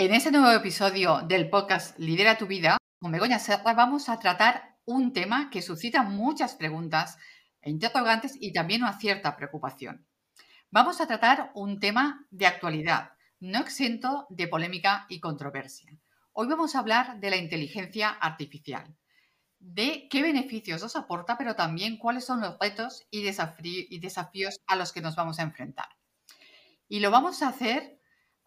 En este nuevo episodio del podcast Lidera tu vida, con Begoña Serra vamos a tratar un tema que suscita muchas preguntas e interrogantes y también una cierta preocupación. Vamos a tratar un tema de actualidad, no exento de polémica y controversia. Hoy vamos a hablar de la inteligencia artificial, de qué beneficios nos aporta, pero también cuáles son los retos y, desafíos a los que nos vamos a enfrentar. Y lo vamos a hacer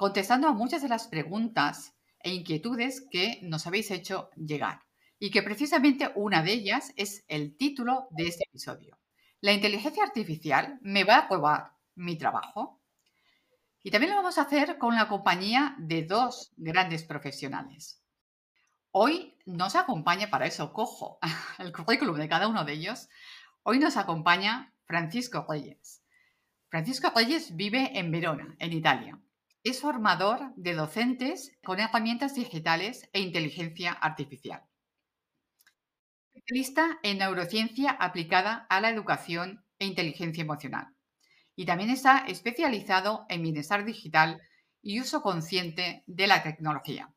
contestando a muchas de las preguntas e inquietudes que nos habéis hecho llegar. Y que precisamente una de ellas es el título de este episodio. ¿La inteligencia artificial me va a robar mi trabajo? Y también lo vamos a hacer con la compañía de dos grandes profesionales. Hoy nos acompaña, para eso cojo el currículum de cada uno de ellos, hoy nos acompaña Francisco Reyes. Francisco Reyes vive en Verona, en Italia. Es formador de docentes con herramientas digitales e inteligencia artificial. Especialista en neurociencia aplicada a la educación e inteligencia emocional. Y también está especializado en bienestar digital y uso consciente de la tecnología.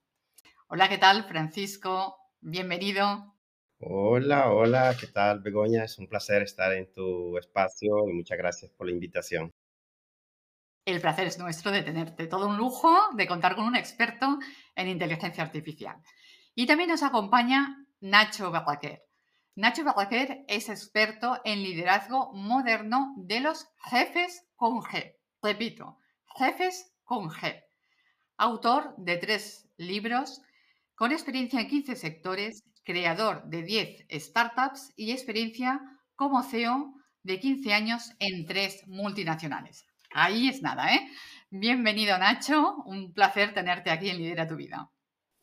Hola, ¿qué tal, Francisco? Bienvenido. Hola, hola, ¿qué tal, Begoña? Es un placer estar en tu espacio y muchas gracias por la invitación. El placer es nuestro de tenerte. Todo un lujo de contar con un experto en inteligencia artificial. Y también nos acompaña Nacho Berraquer. Nacho Berraquer es experto en liderazgo moderno de los jefes con G. Repito, jefes con G. Autor de tres libros, con experiencia en 15 sectores, creador de 10 startups y experiencia como CEO de 15 años en tres multinacionales. Ahí es nada, ¿eh? Bienvenido, Nacho. Un placer tenerte aquí en Lidera tu Vida.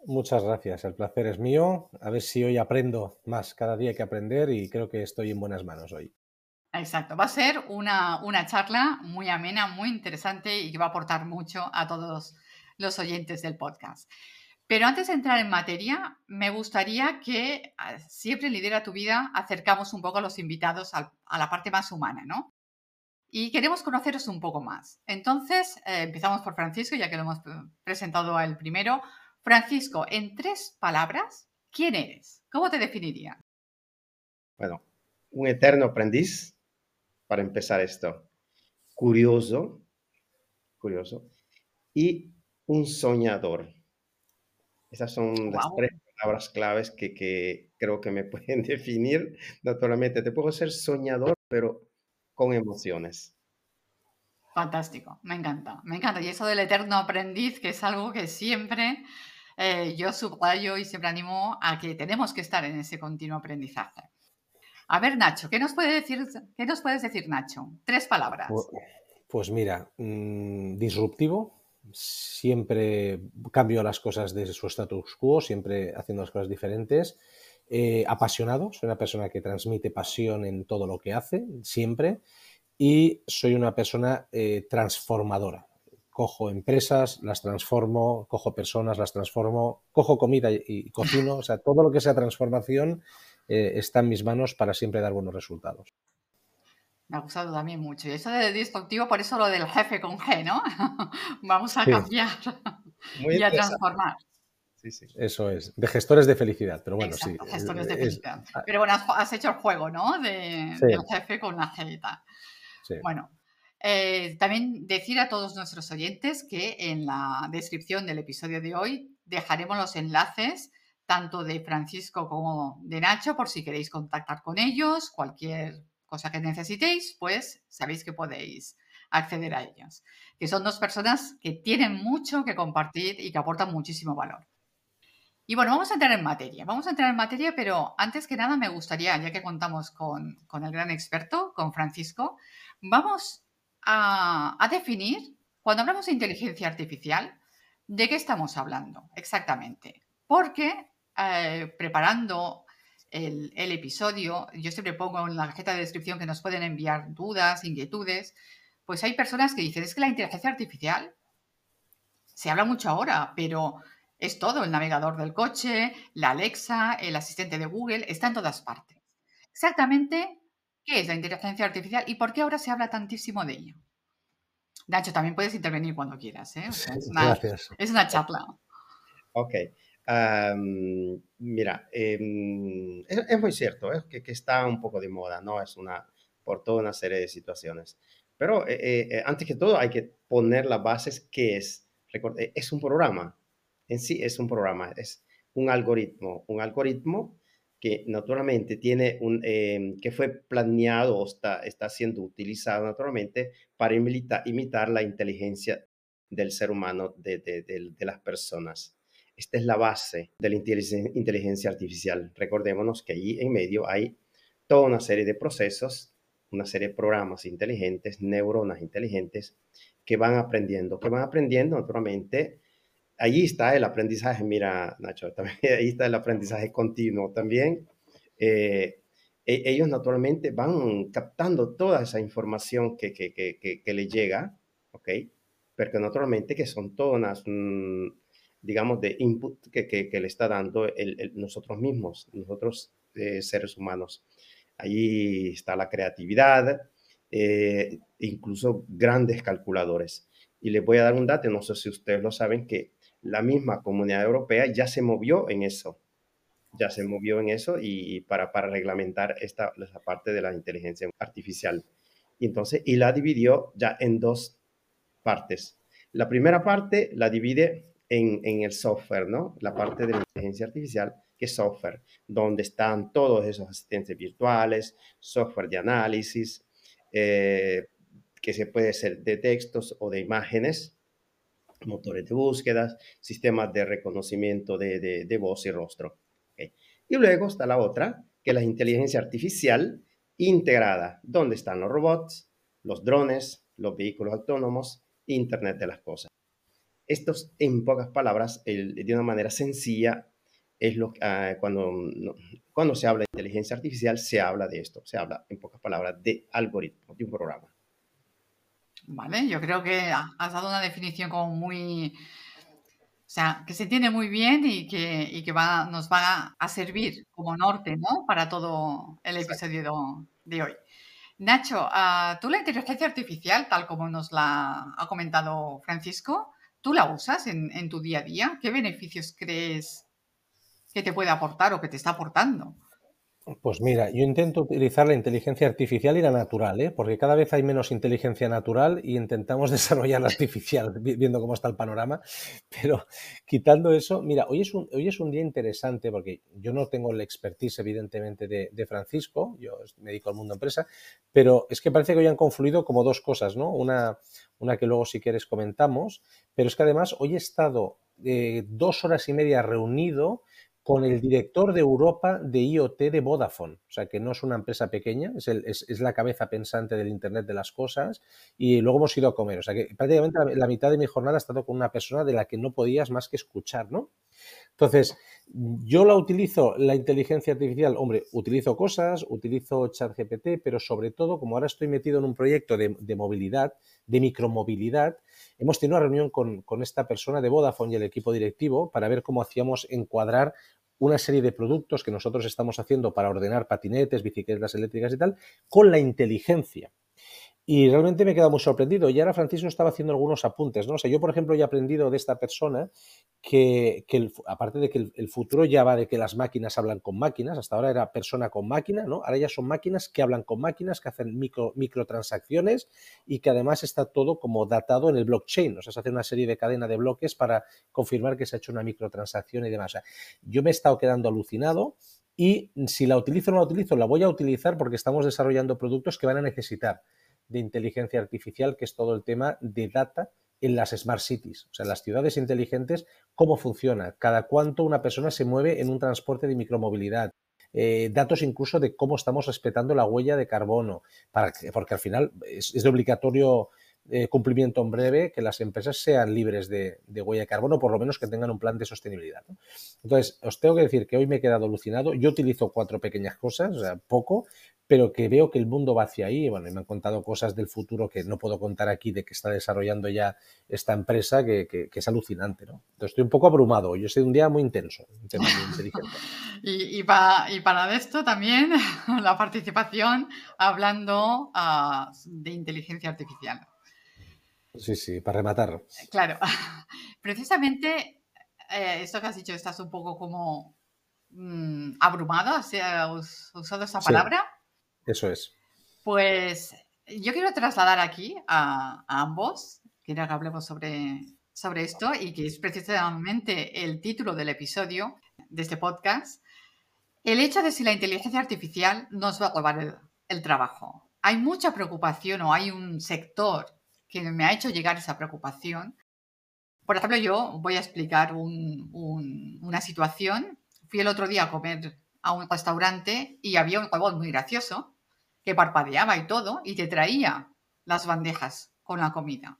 Muchas gracias, el placer es mío. A ver si hoy aprendo más. Cada día hay que aprender y creo que estoy en buenas manos hoy. Exacto, va a ser una, una charla muy amena, muy interesante y que va a aportar mucho a todos los oyentes del podcast. Pero antes de entrar en materia, me gustaría que ah, siempre en Lidera tu Vida acercamos un poco a los invitados a la parte más humana, ¿no? Y queremos conoceros un poco más. Entonces, eh, empezamos por Francisco, ya que lo hemos presentado a él primero. Francisco, en tres palabras, ¿quién eres? ¿Cómo te definiría? Bueno, un eterno aprendiz, para empezar esto. Curioso, curioso. Y un soñador. Esas son las tres palabras claves que, que creo que me pueden definir. Naturalmente, te puedo ser soñador, pero con emociones. Fantástico, me encanta, me encanta. Y eso del eterno aprendiz, que es algo que siempre eh, yo subrayo y siempre animo a que tenemos que estar en ese continuo aprendizaje. A ver, Nacho, ¿qué nos, puede decir, qué nos puedes decir, Nacho? Tres palabras. Pues, pues mira, mm, disruptivo, siempre cambio las cosas de su status quo, siempre haciendo las cosas diferentes. Eh, apasionado, soy una persona que transmite pasión en todo lo que hace, siempre, y soy una persona eh, transformadora. Cojo empresas, las transformo, cojo personas, las transformo, cojo comida y, cocino, o sea, todo lo que sea transformación eh, está en mis manos para siempre dar buenos resultados. Me ha gustado también mucho. Y eso de destructivo, por eso lo del jefe con G, ¿no? Vamos a cambiar y a transformar. Eso es, de gestores de felicidad, pero bueno, sí. Gestores de felicidad. pero bueno, has, hecho el juego, ¿no? De, Del jefe con la G Bueno, eh, también decir a todos nuestros oyentes que en la descripción del episodio de hoy dejaremos los enlaces tanto de Francisco como de Nacho por si queréis contactar con ellos, cualquier cosa que necesitéis, pues sabéis que podéis acceder a ellos. Que son dos personas que tienen mucho que compartir y que aportan muchísimo valor. Y bueno, vamos a entrar en materia. Vamos a entrar en materia, pero antes que nada me gustaría, ya que contamos con, el gran experto, con Francisco, vamos a, definir Cuando hablamos de inteligencia artificial, ¿de qué estamos hablando exactamente? Porque eh, preparando el, episodio, yo siempre pongo en la cajeta de descripción que nos pueden enviar dudas, inquietudes, pues hay personas que dicen, es que la inteligencia artificial se habla mucho ahora, pero es todo, el navegador del coche, la Alexa, el asistente de Google, está en todas partes. Exactamente, ¿qué es la inteligencia artificial y por qué ahora se habla tantísimo de ello? Nacho, también puedes intervenir cuando quieras. ¿eh? es, una, gracias. es una charla. Ok. mira, em, es, muy cierto es que, está un poco de moda, ¿no? Es una, por toda una serie de situaciones. Pero eh, eh, antes que todo hay que poner las bases, ¿qué es? es un programa. En sí es un programa, es un algoritmo. Un algoritmo que naturalmente tiene un, em, que fue planeado o está, está siendo utilizado naturalmente para imitar, imitar la inteligencia del ser humano, de, de, de, las personas. Esta es la base de la inteligencia artificial. Recordémonos que allí en medio hay toda una serie de procesos, una serie de programas inteligentes, neuronas inteligentes, que van aprendiendo, que van aprendiendo naturalmente allí está el aprendizaje, mira, Nacho, también, ahí está el aprendizaje continuo también. Eh, e, ellos naturalmente van captando toda esa información que, que, que, que, le llega, ¿ok? Porque naturalmente que son todas mm, digamos, de input que, que, le está dando nosotros mismos, nosotros eh, seres humanos. Allí está la creatividad, eh, incluso grandes calculadores. Y les voy a dar un dato, no sé si ustedes lo saben, que la misma comunidad europea ya se movió en eso, ya se movió en eso y para, para reglamentar esta, esta parte de la inteligencia artificial. Y entonces, y la dividió ya en dos partes. La primera parte la divide en, en, el software, ¿no? La parte de la inteligencia artificial, que es software, donde están todos esos asistentes virtuales, software de análisis, eh, que se puede ser de textos o de imágenes, motores de búsqueda, sistemas de reconocimiento de, voz y rostro. Y luego está la otra, que es la inteligencia artificial integrada, donde están los robots, los drones, los vehículos autónomos, Internet de las cosas. Estos, en pocas palabras, de una manera sencilla, es lo uh, cuando, cuando se habla de inteligencia artificial, se habla de esto, se habla, en pocas palabras, de algoritmo, de un programa. Vale, yo creo que has dado una definición como muy, o sea, que se entiende muy bien y que, y que va, nos va a servir como norte, ¿no? Para todo el episodio de hoy. Nacho, uh, tú la inteligencia artificial, tal como nos la ha comentado Francisco, ¿tú la usas en, en tu día a día? ¿Qué beneficios crees que te puede aportar o que te está aportando? Pues mira, yo intento utilizar la inteligencia artificial y la natural, ¿eh? porque cada vez hay menos inteligencia natural y intentamos desarrollar la artificial, viendo cómo está el panorama. Pero quitando eso, mira, hoy es un, hoy es un día interesante porque yo no tengo la expertise, evidentemente, de, Francisco, yo me dedico al mundo empresa, pero es que parece que hoy han confluido como dos cosas, ¿no? Una, una que luego, si quieres, comentamos, pero es que además hoy he estado eh, dos horas y media reunido con el director de Europa de IoT de Vodafone. O sea, que no es una empresa pequeña, es, la cabeza pensante del Internet de las cosas. Y luego hemos ido a comer. O sea, que prácticamente la, mitad de mi jornada ha estado con una persona de la que no podías más que escuchar, ¿no? Entonces, yo la utilizo, la inteligencia artificial, hombre, utilizo cosas, utilizo ChatGPT, pero sobre todo, como ahora estoy metido en un proyecto de movilidad, de micromovilidad, hemos tenido una reunión con, esta persona de Vodafone y el equipo directivo para ver cómo hacíamos encuadrar una serie de productos que nosotros estamos haciendo para ordenar patinetes, bicicletas eléctricas y tal, con la inteligencia. Y realmente me he quedado muy sorprendido. Y ahora Francisco estaba haciendo algunos apuntes, ¿no? O sea, yo, por ejemplo, he aprendido de esta persona que, aparte de que el, futuro ya va de que las máquinas hablan con máquinas, hasta ahora era persona con máquina, ¿no? Ahora ya son máquinas que hablan con máquinas, que hacen micro, microtransacciones y que además está todo como datado en el blockchain. O sea, se hace una serie de cadena de bloques para confirmar que se ha hecho una microtransacción y demás. O sea, yo me he estado quedando alucinado y si la utilizo o no la utilizo, la voy a utilizar porque estamos desarrollando productos que van a necesitar de inteligencia artificial, que es todo el tema de data en las smart cities, o sea, las ciudades inteligentes, cómo funciona, cada cuánto una persona se mueve en un transporte de micromovilidad, eh, datos incluso de cómo estamos respetando la huella de carbono, porque al final es, de obligatorio eh, cumplimiento en breve, que las empresas sean libres de, huella de carbono, por lo menos que tengan un plan de sostenibilidad. Entonces, os tengo que decir que hoy me he quedado alucinado. Yo utilizo cuatro pequeñas cosas, o sea, poco, pero que veo que el mundo va hacia ahí. Bueno, y me han contado cosas del futuro que no puedo contar aquí de que está desarrollando ya esta empresa, que, es alucinante, ¿no? Entonces estoy un poco abrumado. Yo sido un día muy intenso, muy inteligente. y, para, esto también la participación hablando ah, de inteligencia artificial. Sí, sí, para rematar. Claro. Precisamente, eh, esto que has dicho, estás un poco como mmm, abrumado, ¿has usado esa palabra? Eso es. Pues yo quiero trasladar aquí a, ambos, quiero que hablemos sobre, sobre esto y que es precisamente el título del episodio de este podcast, el hecho de si la inteligencia artificial nos va a robar el trabajo. Hay mucha preocupación o hay un sector que me ha hecho llegar esa preocupación. Por ejemplo, yo voy a explicar una situación. Fui el otro día a comer a un restaurante y había un robot muy gracioso que parpadeaba y todo y te traía las bandejas con la comida.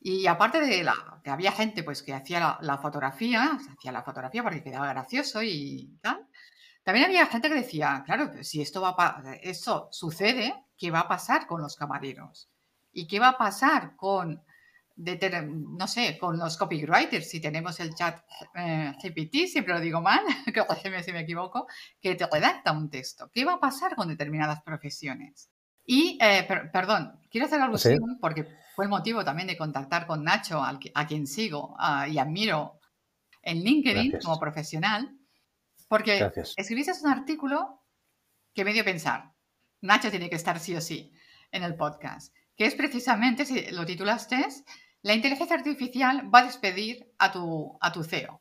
Y aparte de la, que había gente pues que hacía la, fotografía, hacía la fotografía porque quedaba gracioso y tal, también había gente que decía, claro, si esto va eso sucede, ¿qué va a pasar con los camareros? ¿Y qué va a pasar con, no sé, con los copywriters? Si tenemos el chat eh, GPT, siempre lo digo mal, que si me equivoco, que te redacta un texto. ¿Qué va a pasar con determinadas profesiones? Y, eh, perdón, quiero hacer algo ¿Sí? porque fue el motivo también de contactar con Nacho, a quien sigo ah, y admiro en LinkedIn como profesional, porque escribiste un artículo que me dio pensar. Nacho tiene que estar sí o sí en el podcast que es precisamente, si lo titulaste, la inteligencia artificial va a despedir a tu, a tu CEO.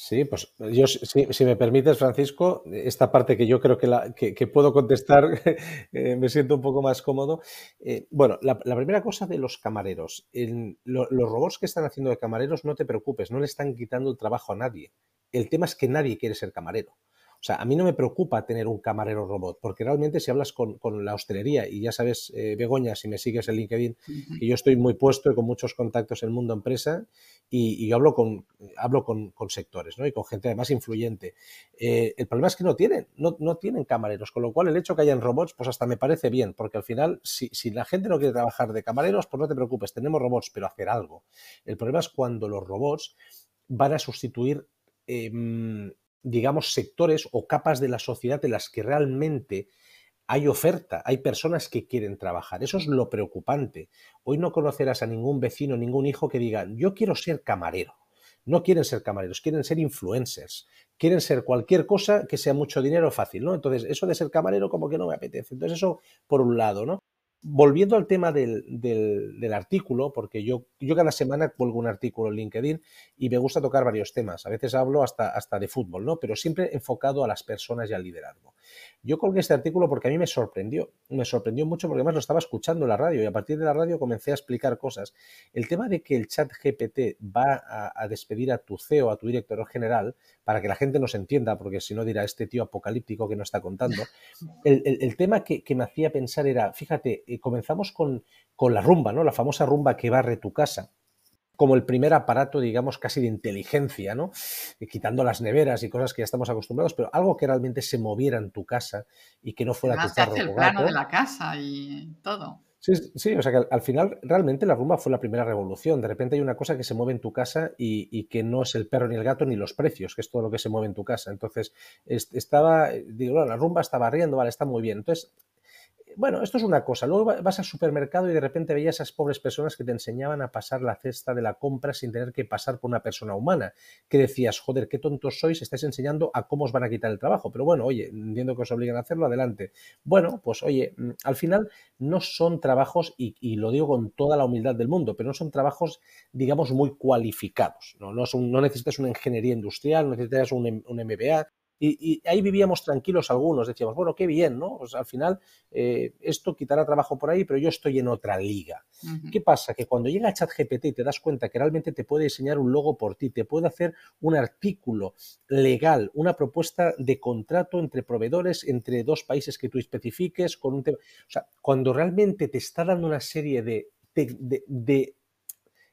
Sí, pues yo, si, me permites, Francisco, esta parte que yo creo que, la, que, puedo contestar, eh, me siento un poco más cómodo. Eh, bueno, la, primera cosa de los camareros. los robots que están haciendo de camareros, no te preocupes, no le están quitando el trabajo a nadie. El tema es que nadie quiere ser camarero. O sea, a mí no me preocupa tener un camarero robot, porque realmente si hablas con, la hostelería, y ya sabes, eh, Begoña, si me sigues en LinkedIn, que yo estoy muy puesto y con muchos contactos en el mundo empresa, y, yo hablo con, hablo con, sectores, ¿no? Y con gente además influyente. Eh, el problema es que no tienen, no, no, tienen camareros, con lo cual el hecho que hayan robots, pues hasta me parece bien, porque al final, si, si la gente no quiere trabajar de camareros, pues no te preocupes, tenemos robots, pero hacer algo. El problema es cuando los robots van a sustituir em, digamos, sectores o capas de la sociedad en las que realmente hay oferta, hay personas que quieren trabajar. Eso es lo preocupante. Hoy no conocerás a ningún vecino, ningún hijo que diga, yo quiero ser camarero. No quieren ser camareros, quieren ser influencers, quieren ser cualquier cosa que sea mucho dinero fácil, ¿no? Entonces, eso de ser camarero como que no me apetece. Entonces, eso por un lado, ¿no? Volviendo al tema del, del, artículo, porque yo, yo cada semana cuelgo un artículo en LinkedIn y me gusta tocar varios temas. A veces hablo hasta, hasta de fútbol, ¿no? Pero siempre enfocado a las personas y al liderazgo. Yo colgué este artículo porque a mí me sorprendió. Me sorprendió mucho porque además lo estaba escuchando en la radio y a partir de la radio comencé a explicar cosas. El tema de que el chat GPT va a, despedir a tu CEO, a tu director general, para que la gente nos entienda, porque si no dirá este tío apocalíptico que no está contando. El, tema que, que me hacía pensar era, fíjate, comenzamos con, la rumba, ¿no? La famosa rumba que barre tu casa como el primer aparato, digamos, casi de inteligencia, ¿no? quitando las neveras y cosas que ya estamos acostumbrados, pero algo que realmente se moviera en tu casa y que no fuera tu carro el plano de la casa y todo. Sí, sí, o sea que al, final realmente la rumba fue la primera revolución. De repente hay una cosa que se mueve en tu casa y, que no es el perro ni el gato ni los precios, que es todo lo que se mueve en tu casa. Entonces, estaba, digo, la rumba estaba riendo, vale, está muy bien. Entonces, bueno, esto es una cosa. Luego vas al supermercado y de repente veías a esas pobres personas que te enseñaban a pasar la cesta de la compra sin tener que pasar por una persona humana. Que decías, joder, qué tontos sois, estáis enseñando a cómo os van a quitar el trabajo. Pero bueno, oye, entiendo que os obligan a hacerlo, adelante. Bueno, pues oye, mm, al final no son trabajos, y, lo digo con toda la humildad del mundo, pero no son trabajos, digamos, muy cualificados. No, no, necesitas una ingeniería industrial, no necesitas un MBA, Y, ahí vivíamos tranquilos algunos, decíamos, bueno, qué bien, ¿no? Pues al final eh, esto quitará trabajo por ahí, pero yo estoy en otra liga. ¿Qué pasa? Que cuando llega ChatGPT y te das cuenta que realmente te puede diseñar un logo por ti, te puede hacer un artículo legal, una propuesta de contrato entre proveedores, entre dos países que tú especifiques, con un tema. O sea, cuando realmente te está dando una serie de, de, de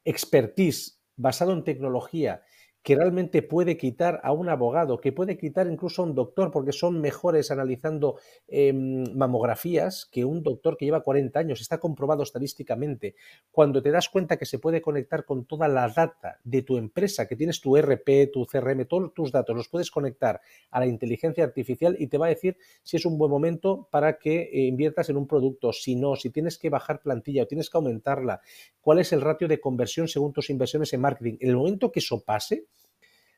expertise basado en tecnología que realmente puede quitar a un abogado, que puede quitar incluso a un doctor, porque son mejores analizando em, mamografías que un doctor que lleva 40 años. Está comprobado estadísticamente. Cuando te das cuenta que se puede conectar con toda la data de tu empresa, que tienes tu RP, tu CRM, todos tus datos, los puedes conectar a la inteligencia artificial y te va a decir si es un buen momento para que eh, inviertas en un producto, si no, si tienes que bajar plantilla o tienes que aumentarla, cuál es el ratio de conversión según tus inversiones en marketing. En el momento que eso pase,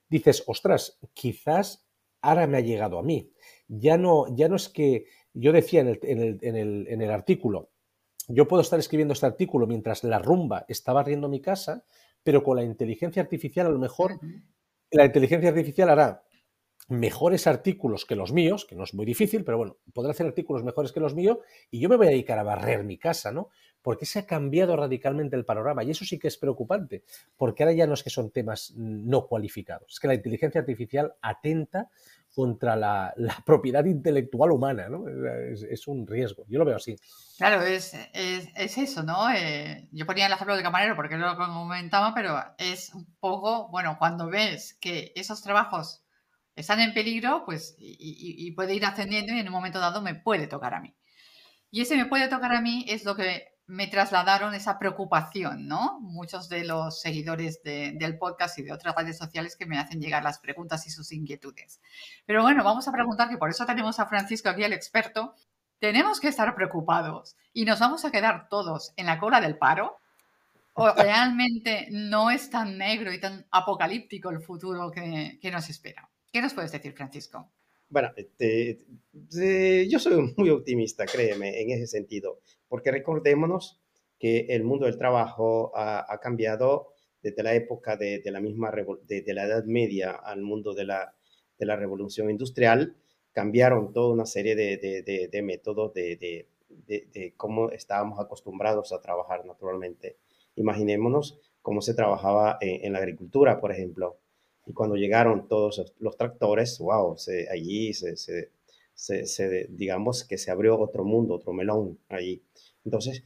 dices, ostras, quizás ahora me ha llegado a mí. Ya no, ya no es que yo decía en el, en el, artículo, yo puedo estar escribiendo este artículo mientras la rumba está barriendo mi casa, pero con la inteligencia artificial a lo mejor la inteligencia artificial hará mejores artículos que los míos, que no es muy difícil, pero bueno, podrá hacer artículos mejores que los míos y yo me voy a dedicar a barrer mi casa, ¿no? Porque se ha cambiado radicalmente el panorama y eso sí que es preocupante, porque ahora ya no es que son temas no cualificados, es que la inteligencia artificial atenta contra la, propiedad intelectual humana, ¿no? Es, un riesgo, yo lo veo así. Claro, es, es, eso, ¿no? Eh, yo ponía el ejemplo del camarero porque lo comentaba, pero es un poco, bueno, cuando ves que esos trabajos están en peligro, pues, y, puede ir ascendiendo y en un momento dado me puede tocar a mí. Y ese me puede tocar a mí es lo que me trasladaron esa preocupación, ¿no? Muchos de los seguidores del podcast y de otras redes sociales que me hacen llegar las preguntas y sus inquietudes. Pero bueno, vamos a preguntar, que por eso tenemos a Francisco aquí, el experto, ¿tenemos que estar preocupados y nos vamos a quedar todos en la cola del paro? ¿O realmente no es tan negro y tan apocalíptico el futuro que, que nos espera? ¿Qué nos puedes decir, Francisco? Bueno, este, yo soy muy optimista, créeme, en ese sentido, porque recordémonos que el mundo del trabajo ha, cambiado desde la época de, la misma, de, la Edad Media al mundo de la, de la revolución industrial, cambiaron toda una serie de, métodos de, cómo estábamos acostumbrados a trabajar naturalmente. Imaginémonos cómo se trabajaba en la agricultura, por ejemplo y cuando llegaron todos los tractores, wow, allí se, se, digamos que se abrió otro mundo, otro melón allí. Entonces,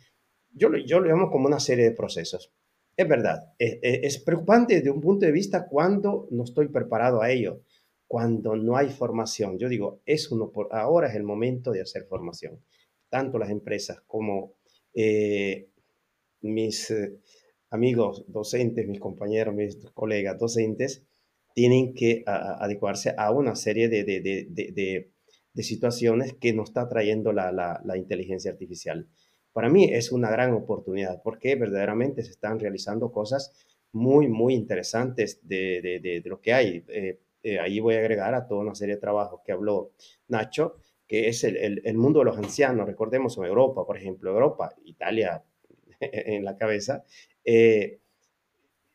yo, yo lo llamo como una serie de procesos. Es verdad, es, es, preocupante desde un punto de vista cuando no estoy preparado a ello, cuando no hay formación. Yo digo, es uno por, ahora es el momento de hacer formación. Tanto las empresas como eh, mis eh, amigos docentes, mis compañeros, mis colegas docentes, tienen que adecuarse a una serie de, de, de, de, situaciones que nos está trayendo la, la, la, inteligencia artificial. Para mí es una gran oportunidad porque verdaderamente se están realizando cosas muy, muy interesantes de, lo que hay. Eh, eh, ahí voy a agregar a toda una serie de trabajos que habló Nacho, que es el, el, mundo de los ancianos. Recordemos en Europa, por ejemplo, Europa, Italia en la cabeza. Eh,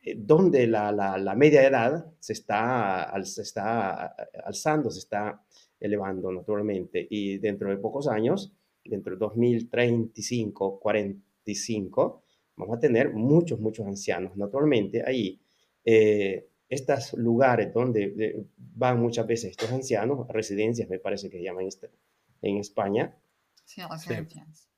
eh, donde la, la, media edad se está, se está alzando, se está elevando naturalmente y dentro de pocos años, dentro de 2035, 45, vamos a tener muchos, muchos ancianos. Naturalmente, ahí, eh, estos lugares donde van muchas veces estos ancianos, residencias me parece que llaman este, en España. Sí, residencias.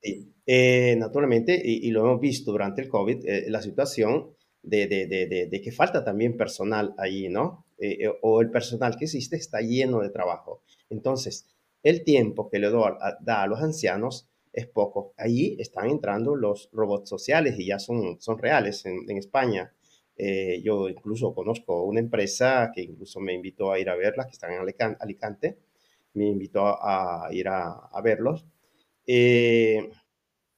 Eh, naturalmente, y, y, lo hemos visto durante el COVID, la situación de, de, de, de, que falta también personal ahí, ¿no? Eh, eh, o el personal que existe está lleno de trabajo. Entonces, el tiempo que le da a los ancianos es poco. Ahí están entrando los robots sociales y ya son, son reales en, España. Eh, yo incluso conozco una empresa que incluso me invitó a ir a verla, que está en Alicante, me invitó a, ir a, verlos.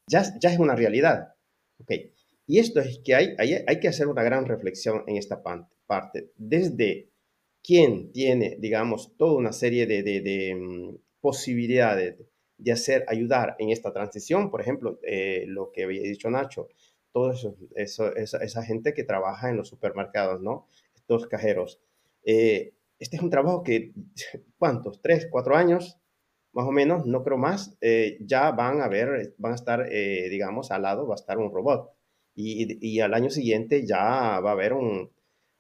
ya, ya es una realidad. Okay. Y esto es que hay, hay, que hacer una gran reflexión en esta parte, desde quién tiene, digamos, toda una serie de, mm, posibilidades de hacer, ayudar en esta transición, por ejemplo, eh, lo que había dicho Nacho, toda eso, esa, gente que trabaja en los supermercados, ¿no? Estos cajeros. Eh, este es un trabajo que, ¿cuántos? ¿Tres, cuatro años? Más o menos, no creo más, eh, ya van a ver, van a estar, digamos, al lado va a estar un robot. Y, al año siguiente ya va a haber un,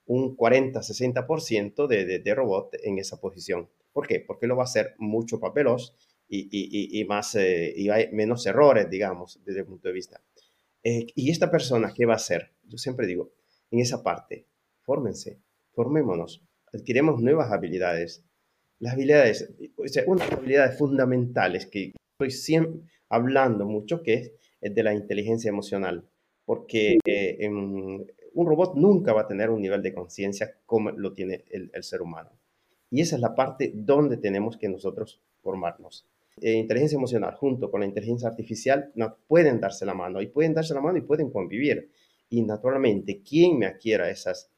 un 40-60% de, de, de, robot en esa posición. ¿Por qué? Porque lo va a hacer mucho papelos y, y, y más, eh, y hay menos errores, digamos, desde el punto de vista. Eh, y esta persona, ¿qué va a hacer? Yo siempre digo, en esa parte, fórmense, formémonos, adquiremos nuevas habilidades. Las habilidades, o sea, unas habilidades fundamentales que estoy siempre hablando mucho, que es, de la inteligencia emocional, porque eh, un robot nunca va a tener un nivel de conciencia como lo tiene el, ser humano. Y esa es la parte donde tenemos que nosotros formarnos. Eh, inteligencia emocional junto con la inteligencia artificial no, pueden darse la mano y pueden darse la mano y pueden convivir. Y naturalmente, quien me adquiera esas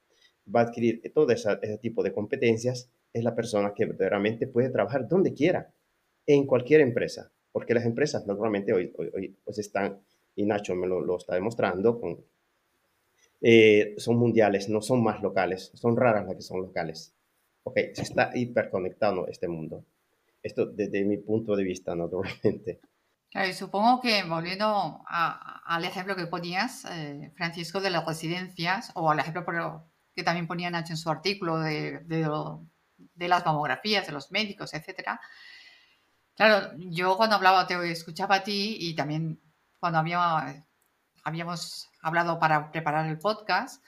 va a adquirir todo esa, ese tipo de competencias es la persona que verdaderamente puede trabajar donde quiera, en cualquier empresa, porque las empresas naturalmente hoy, hoy, hoy pues están, y Nacho me lo, lo está demostrando, con, eh, son mundiales, no son más locales, son raras las que son locales. Ok, se está hiperconectado este mundo. Esto desde mi punto de vista, naturalmente. Claro, y supongo que volviendo a, al ejemplo que ponías, eh, Francisco, de las residencias, o al ejemplo que también ponía Nacho en su artículo de, de, de las mamografías, de los médicos, etcétera. Claro, yo cuando hablaba, te escuchaba a ti y también cuando había, habíamos hablado para preparar el podcast,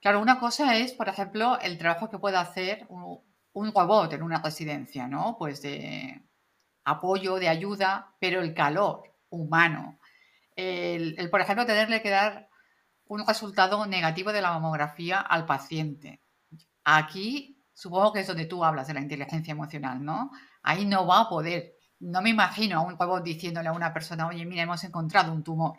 claro, una cosa es, por ejemplo, el trabajo que puede hacer un, un robot en una residencia, ¿no? Pues de apoyo, de ayuda, pero el calor humano, el, el por ejemplo, tenerle que dar un resultado negativo de la mamografía al paciente. Aquí supongo que es donde tú hablas de la inteligencia emocional, ¿no? Ahí no va a poder. No me imagino a un robot diciéndole a una persona, oye, mira, hemos encontrado un tumor.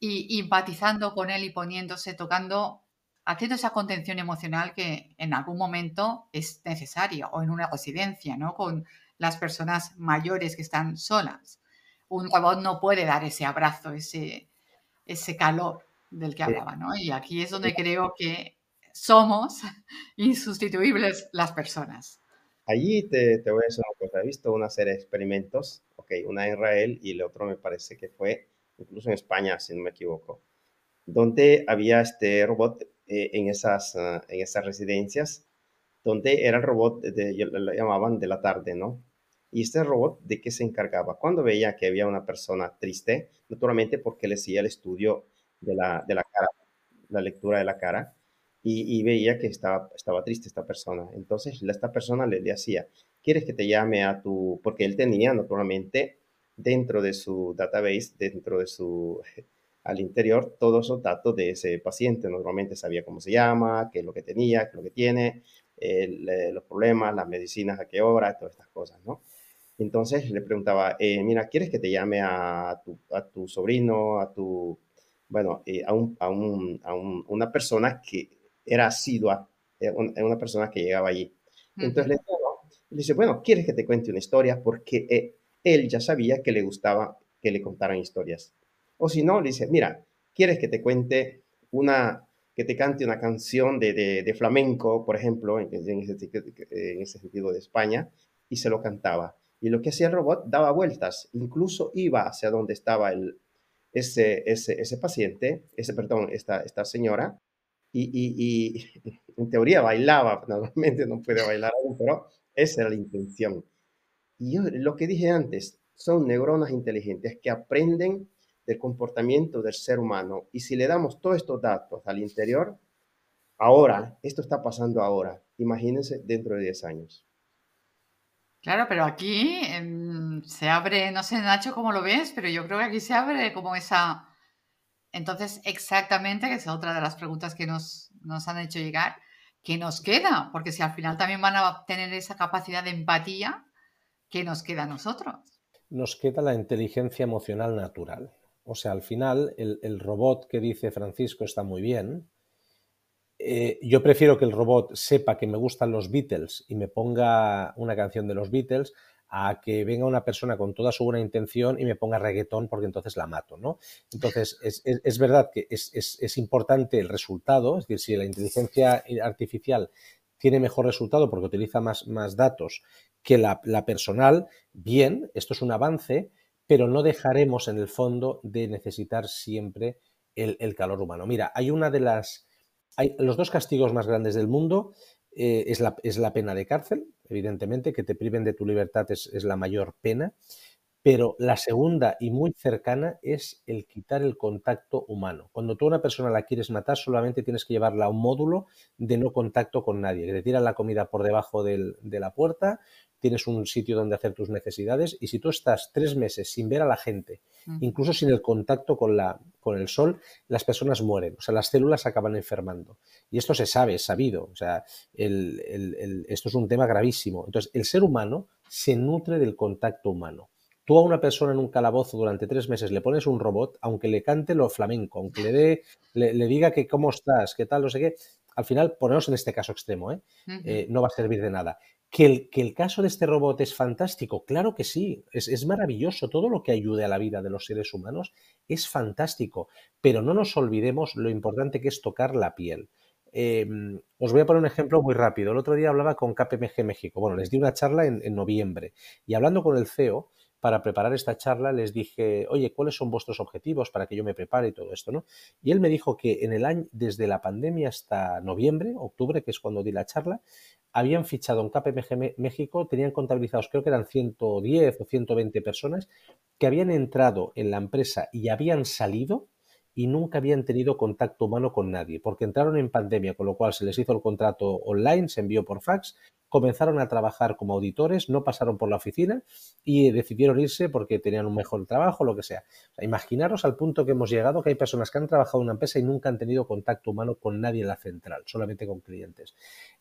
Y empatizando con él y poniéndose, tocando, haciendo esa contención emocional que en algún momento es necesaria, o en una residencia, ¿no? Con las personas mayores que están solas. Un robot no puede dar ese abrazo, ese, ese calor del que hablaba, ¿no? Y aquí es donde creo que somos insustituibles las personas. Allí te, te, voy a decir una cosa, he visto una serie de experimentos, ok, una en Israel y el otro me parece que fue incluso en España, si no me equivoco, donde había este robot eh, en, esas, uh, en esas residencias, donde era el robot, de, llamaban de la tarde, ¿no? Y este robot, ¿de qué se encargaba? Cuando veía que había una persona triste, naturalmente porque le hacía el estudio de la, de la cara, la lectura de la cara, y, y, veía que estaba, estaba triste esta persona. Entonces, esta persona le, le hacía, ¿quieres que te llame a tu...? Porque él tenía, naturalmente, dentro de su database, dentro de su... al interior, todos los datos de ese paciente. Normalmente sabía cómo se llama, qué es lo que tenía, qué es lo que tiene, el, eh, los problemas, las medicinas, a qué hora, todas estas cosas, ¿no? Entonces le preguntaba, eh, mira, ¿quieres que te llame a tu, a tu sobrino, a tu bueno, eh, a, un, a, un, a un, una persona que era asidua, eh, una persona que llegaba allí. Entonces le, le, dice, bueno, ¿quieres que te cuente una historia? Porque eh, él ya sabía que le gustaba que le contaran historias. O si no, le dice, mira, ¿quieres que te cuente una, que te cante una canción de, de, flamenco, por ejemplo, en, en ese sentido de España? Y se lo cantaba. Y lo que hacía el robot daba vueltas, incluso iba hacia donde estaba el, ese, ese, ese paciente, ese, perdón, esta, esta señora, y, y, y, en teoría bailaba, normalmente no puede bailar aún, pero esa era la intención. Y yo lo que dije antes, son neuronas inteligentes que aprenden del comportamiento del ser humano. Y si le damos todos estos datos al interior, ahora, esto está pasando ahora, imagínense dentro de 10 años. Claro, pero aquí eh, se abre, no sé, Nacho, cómo lo ves, pero yo creo que aquí se abre como esa... Entonces, exactamente, que es otra de las preguntas que nos, nos han hecho llegar, ¿qué nos queda? Porque si al final también van a tener esa capacidad de empatía, ¿qué nos queda a nosotros? Nos queda la inteligencia emocional natural. O sea, al final, el, el robot que dice Francisco está muy bien, eh, yo prefiero que el robot sepa que me gustan los Beatles y me ponga una canción de los Beatles a que venga una persona con toda su buena intención y me ponga reggaetón porque entonces la mato, ¿no? Entonces, es, es, verdad que es, es, importante el resultado, es decir, si la inteligencia artificial tiene mejor resultado porque utiliza más, más datos que la, personal, bien, esto es un avance, pero no dejaremos en el fondo de necesitar siempre el, calor humano. Mira, hay una de las... Hay, los dos castigos más grandes del mundo eh, es, la, es, la, pena de cárcel, evidentemente, que te priven de tu libertad es, es la mayor pena, pero la segunda y muy cercana es el quitar el contacto humano. Cuando tú a una persona la quieres matar, solamente tienes que llevarla a un módulo de no contacto con nadie. Que te tiran la comida por debajo de la puerta, tienes un sitio donde hacer tus necesidades y si tú estás tres meses sin ver a la gente, incluso sin el contacto con, la, con el sol, las personas mueren, o sea, las células acaban enfermando. Y esto se sabe, es sabido, o sea, esto es un tema gravísimo. Entonces, el ser humano se nutre del contacto humano. Tú a una persona en un calabozo durante tres meses le pones un robot, aunque le cante lo flamenco, aunque le, dé, le, diga que cómo estás, qué tal, no sé qué, al final, ponemos en este caso extremo, ¿eh? Eh, no va a servir de nada. ¿Que el, que el, caso de este robot es fantástico? Claro que sí, es, maravilloso. Todo lo que ayude a la vida de los seres humanos es fantástico, pero no nos olvidemos lo importante que es tocar la piel. Em, os voy a poner un ejemplo muy rápido. El otro día hablaba con KPMG México. Bueno, les di una charla en, en noviembre y hablando con el CEO, para preparar esta charla les dije, oye, ¿cuáles son vuestros objetivos para que yo me prepare y todo esto? ¿no? Y él me dijo que en el año, desde la pandemia hasta noviembre, octubre, que es cuando di la charla, habían fichado en KPMG México, tenían contabilizados, creo que eran 110 o 120 personas, que habían entrado en la empresa y habían salido y nunca habían tenido contacto humano con nadie, porque entraron en pandemia, con lo cual se les hizo el contrato online, se envió por fax, comenzaron a trabajar como auditores, no pasaron por la oficina y decidieron irse porque tenían un mejor trabajo, lo que sea. imaginaros al punto que hemos llegado que hay personas que han trabajado en una empresa y nunca han tenido contacto humano con nadie en la central, solamente con clientes.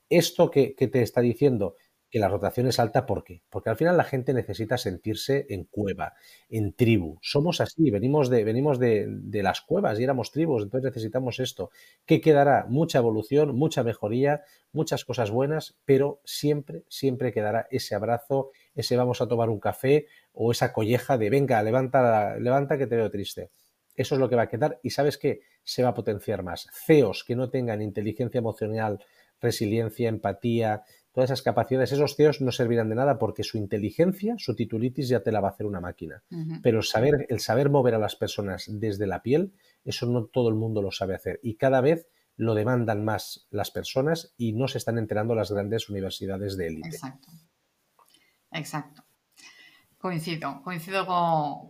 Esto que, te está diciendo que la rotación es alta, ¿por qué? Porque al final la gente necesita sentirse en cueva, en tribu. Somos así, venimos de, venimos de, las cuevas y éramos tribus, entonces necesitamos esto. ¿Qué quedará? Mucha evolución, mucha mejoría, muchas cosas buenas, pero siempre, siempre quedará ese abrazo, ese vamos a tomar un café o esa colleja de venga, levanta, levanta que te veo triste. Eso es lo que va a quedar y sabes qué? Se va a potenciar más. CEOs que no tengan inteligencia emocional, resiliencia, empatía, todas esas capacidades, esos CEOs no servirán de nada porque su inteligencia, su titulitis ya te la va a hacer una máquina. Pero saber, el saber mover a las personas desde la piel, eso no todo el mundo lo sabe hacer. Y cada vez lo demandan más las personas y no se están enterando las grandes universidades de élite. Exacto. Exacto. Coincido, coincido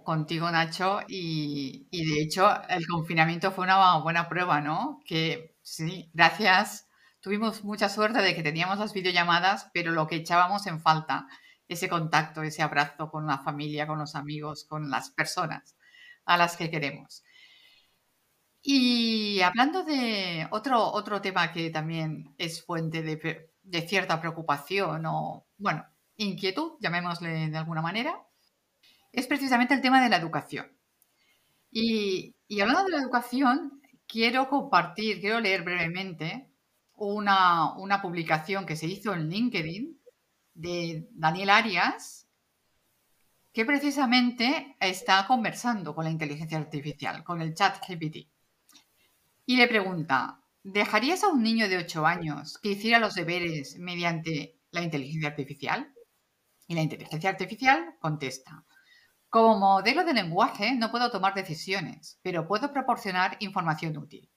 contigo, Nacho, y, y, de hecho el confinamiento fue una buena prueba, ¿no? Que sí, gracias tuvimos mucha suerte de que teníamos las videollamadas, pero lo que echábamos en falta, ese contacto, ese abrazo con la familia, con los amigos, con las personas a las que queremos. Y hablando de otro, otro tema que también es fuente de, cierta preocupación o, bueno, inquietud, llamémosle de alguna manera, es precisamente el tema de la educación. Y, y hablando de la educación, quiero compartir, quiero leer brevemente una, publicación que se hizo en LinkedIn de Daniel Arias, que precisamente está conversando con la inteligencia artificial, con el chat GPT. Y le pregunta, ¿dejarías a un niño de 8 años que hiciera los deberes mediante la inteligencia artificial? Y la inteligencia artificial contesta, como modelo de lenguaje no puedo tomar decisiones, pero puedo proporcionar información útil.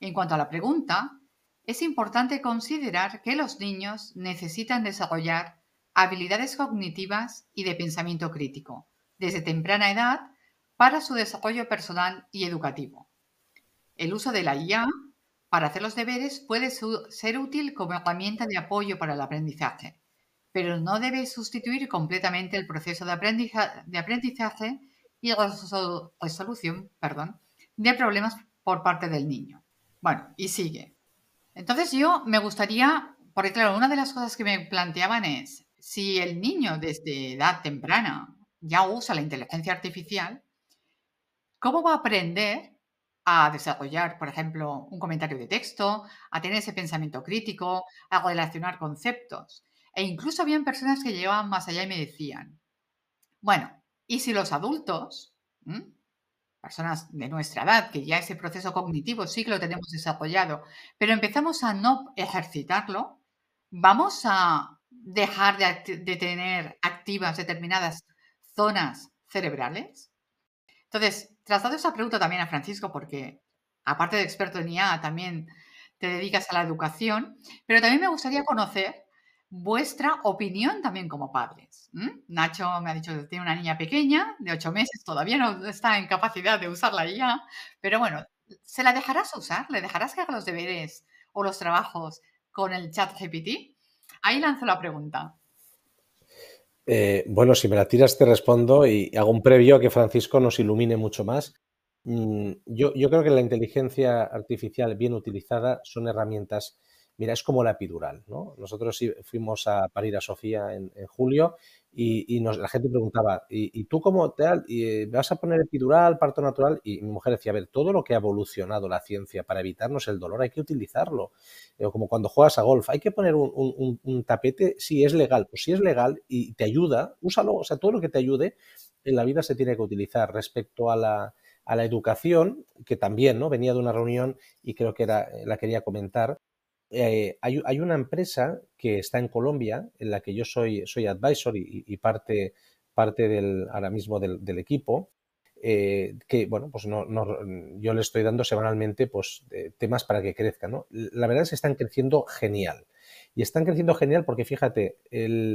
En cuanto a la pregunta, es importante considerar que los niños necesitan desarrollar habilidades cognitivas y de pensamiento crítico desde temprana edad para su desarrollo personal y educativo. El uso de la IA para hacer los deberes puede ser útil como herramienta de apoyo para el aprendizaje, pero no debe sustituir completamente el proceso de, aprendizaje y resolución de problemas por parte del niño. Bueno, y sigue. Entonces yo me gustaría, porque claro, una de las cosas que me planteaban es, si el niño desde edad temprana ya usa la inteligencia artificial, ¿cómo va a aprender a desarrollar, por ejemplo, un comentario de texto, a tener ese pensamiento crítico, a relacionar conceptos? E incluso habían personas que llevaban más allá y me decían, bueno, ¿y si los adultos personas de nuestra edad, que ya ese proceso cognitivo sí que lo tenemos desarrollado, pero empezamos a no ejercitarlo, ¿vamos a dejar de, tener activas determinadas zonas cerebrales? Entonces, trasladado esa pregunta también a Francisco, porque aparte de experto en IA, también te dedicas a la educación, pero también me gustaría conocer vuestra opinión también como padres. Nacho me ha dicho que tiene una niña pequeña, de ocho meses, todavía no está en capacidad de usarla ya, pero bueno, ¿se la dejarás usar? ¿Le dejarás que haga los deberes o los trabajos con el chat GPT? Ahí lanzo la pregunta. Eh, bueno, si me la tiras te respondo y hago un previo a que Francisco nos ilumine mucho más. Mm, yo, yo creo que la inteligencia artificial bien utilizada son herramientas Mira, es como la epidural, ¿no? Nosotros fuimos a parir a Sofía en, julio y, la gente preguntaba, ¿y, tú cómo eh, vas a poner epidural, parto natural? Y mi mujer decía, a ver, todo lo que ha evolucionado la ciencia para evitarnos el dolor hay que utilizarlo. O como cuando juegas a golf, hay que poner un, tapete, si es legal, pues si es legal y te ayuda, úsalo, o sea, todo lo que te ayude en la vida se tiene que utilizar respecto a la, a la educación, que también ¿no? venía de una reunión y creo que era, la quería comentar. Eh, hay, una empresa que está en Colombia, en la que yo soy, soy advisor y, parte, parte del, ahora mismo del, equipo, eh, que, bueno, pues no, yo le estoy dando semanalmente pues, temas para que crezcan. La verdad es que están creciendo genial. Y están creciendo genial porque, fíjate,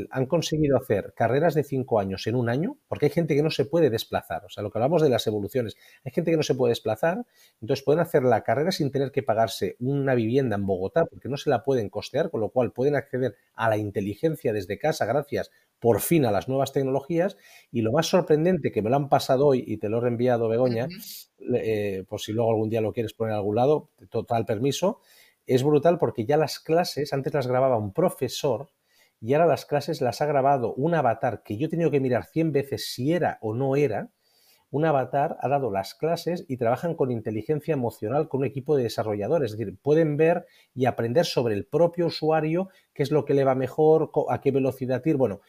han conseguido hacer carreras de cinco años en un año, porque hay gente que no se puede desplazar. O sea, lo que hablamos de las evoluciones, hay gente que no se puede desplazar, entonces pueden hacer la carrera sin tener que pagarse una vivienda en Bogotá, porque no se la pueden costear, con lo cual pueden acceder a la inteligencia desde casa gracias por fin a las nuevas tecnologías. Y lo más sorprendente que me lo han pasado hoy y te lo he reenviado, Begoña, eh, por si luego algún día lo quieres poner a algún lado, total permiso, es brutal porque ya las clases, antes las grababa un profesor y ahora las clases las ha grabado un avatar que yo he tenido que mirar 100 veces si era o no era. Un avatar ha dado las clases y trabajan con inteligencia emocional con un equipo de desarrolladores. Es decir, pueden ver y aprender sobre el propio usuario, qué es lo que le va mejor, a qué velocidad ir. Bueno,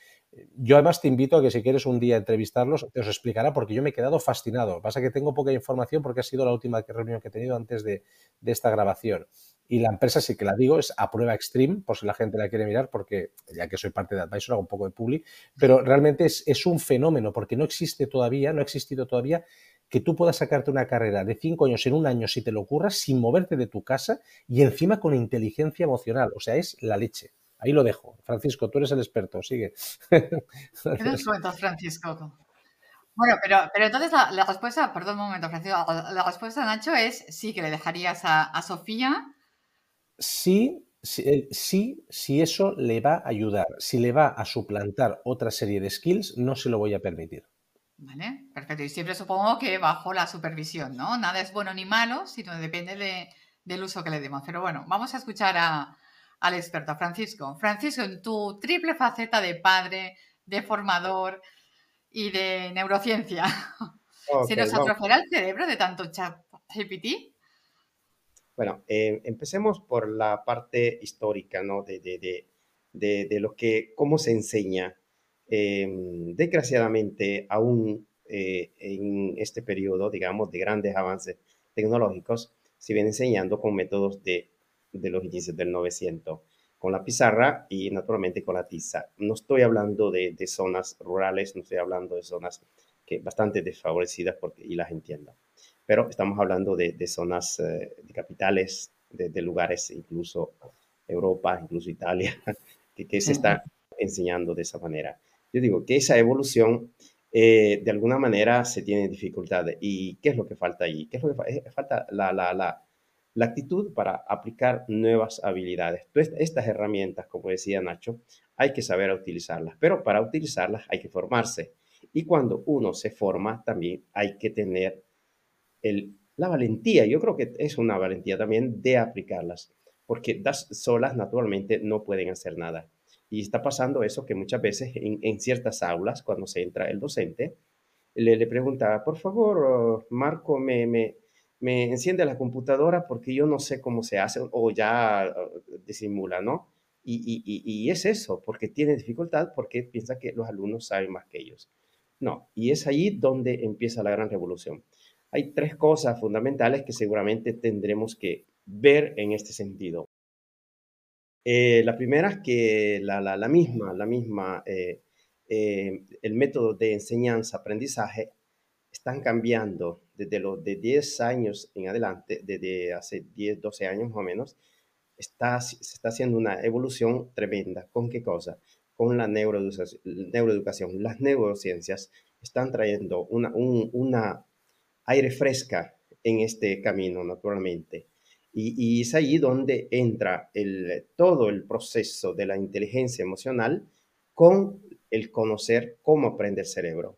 yo además te invito a que si quieres un día entrevistarlos, te os explicará porque yo me he quedado fascinado. Pasa que tengo poca información porque ha sido la última reunión que he tenido antes de, de esta grabación. Y la empresa, sí que la digo, es a prueba extreme, por si la gente la quiere mirar, porque ya que soy parte de Advisor, hago un poco de public, pero realmente es, es un fenómeno, porque no existe todavía, no ha existido todavía que tú puedas sacarte una carrera de cinco años en un año si te lo ocurras, sin moverte de tu casa y encima con inteligencia emocional. O sea, es la leche. Ahí lo dejo. Francisco, tú eres el experto, sigue. ¿Qué nos cuentas, Francisco? Bueno, pero, pero entonces la, respuesta, perdón un momento, Francisco, la, respuesta, Nacho, es sí que le dejarías a, a Sofía sí, eh, sí, si eso le va a ayudar. Si le va a suplantar otra serie de skills, no se lo voy a permitir. Vale, perfecto. Y siempre supongo que bajo la supervisión, ¿no? Nada es bueno ni malo, sino depende de, del uso que le demos. Pero bueno, vamos a escuchar a, al experto, Francisco. Francisco, en tu triple faceta de padre, de formador y de neurociencia, ¿se nos atrofiará el cerebro de tanto chat GPT? Bueno, eh, empecemos por la parte histórica, ¿no? De, de, de, de lo que, cómo se enseña. Em, desgraciadamente, aún eh, en este periodo, digamos, de grandes avances tecnológicos, se viene enseñando con métodos de, los inicios del 900, con la pizarra y naturalmente con la tiza. No estoy hablando de, de zonas rurales, no estoy hablando de zonas que bastante desfavorecidas porque, y las entiendo pero estamos hablando de, zonas, eh, de capitales, de, lugares, incluso Europa, incluso Italia, que, se está enseñando de esa manera. Yo digo que esa evolución, eh, de alguna manera, se tiene dificultades. ¿Y qué es lo que falta allí? ¿Qué es lo que eh, falta? La, la, la, la actitud para aplicar nuevas habilidades. Entonces, estas herramientas, como decía Nacho, hay que saber utilizarlas, pero para utilizarlas hay que formarse. Y cuando uno se forma, también hay que tener la valentía, yo creo que es una valentía también de aplicarlas, porque das solas naturalmente no pueden hacer nada. Y está pasando eso que muchas veces en, ciertas aulas, cuando se entra el docente, le, le pregunta, por favor, Marco, me, me, me, enciende la computadora porque yo no sé cómo se hace o ya disimula, ¿no? Y, y, y, es eso, porque tiene dificultad, porque piensa que los alumnos saben más que ellos. No, y es ahí donde empieza la gran revolución hay tres cosas fundamentales que seguramente tendremos que ver en este sentido. Eh, la primera es que la, misma, la misma, eh, eh, el método de enseñanza-aprendizaje están cambiando desde los de 10 años en adelante, desde hace 10, 12 años más o menos, está, se está haciendo una evolución tremenda. ¿Con qué cosa? Con la neuroeducación. Las neurociencias están trayendo una, un, una aire fresca en este camino, naturalmente. Y, es ahí donde entra todo el proceso de la inteligencia emocional con el conocer cómo aprende el cerebro.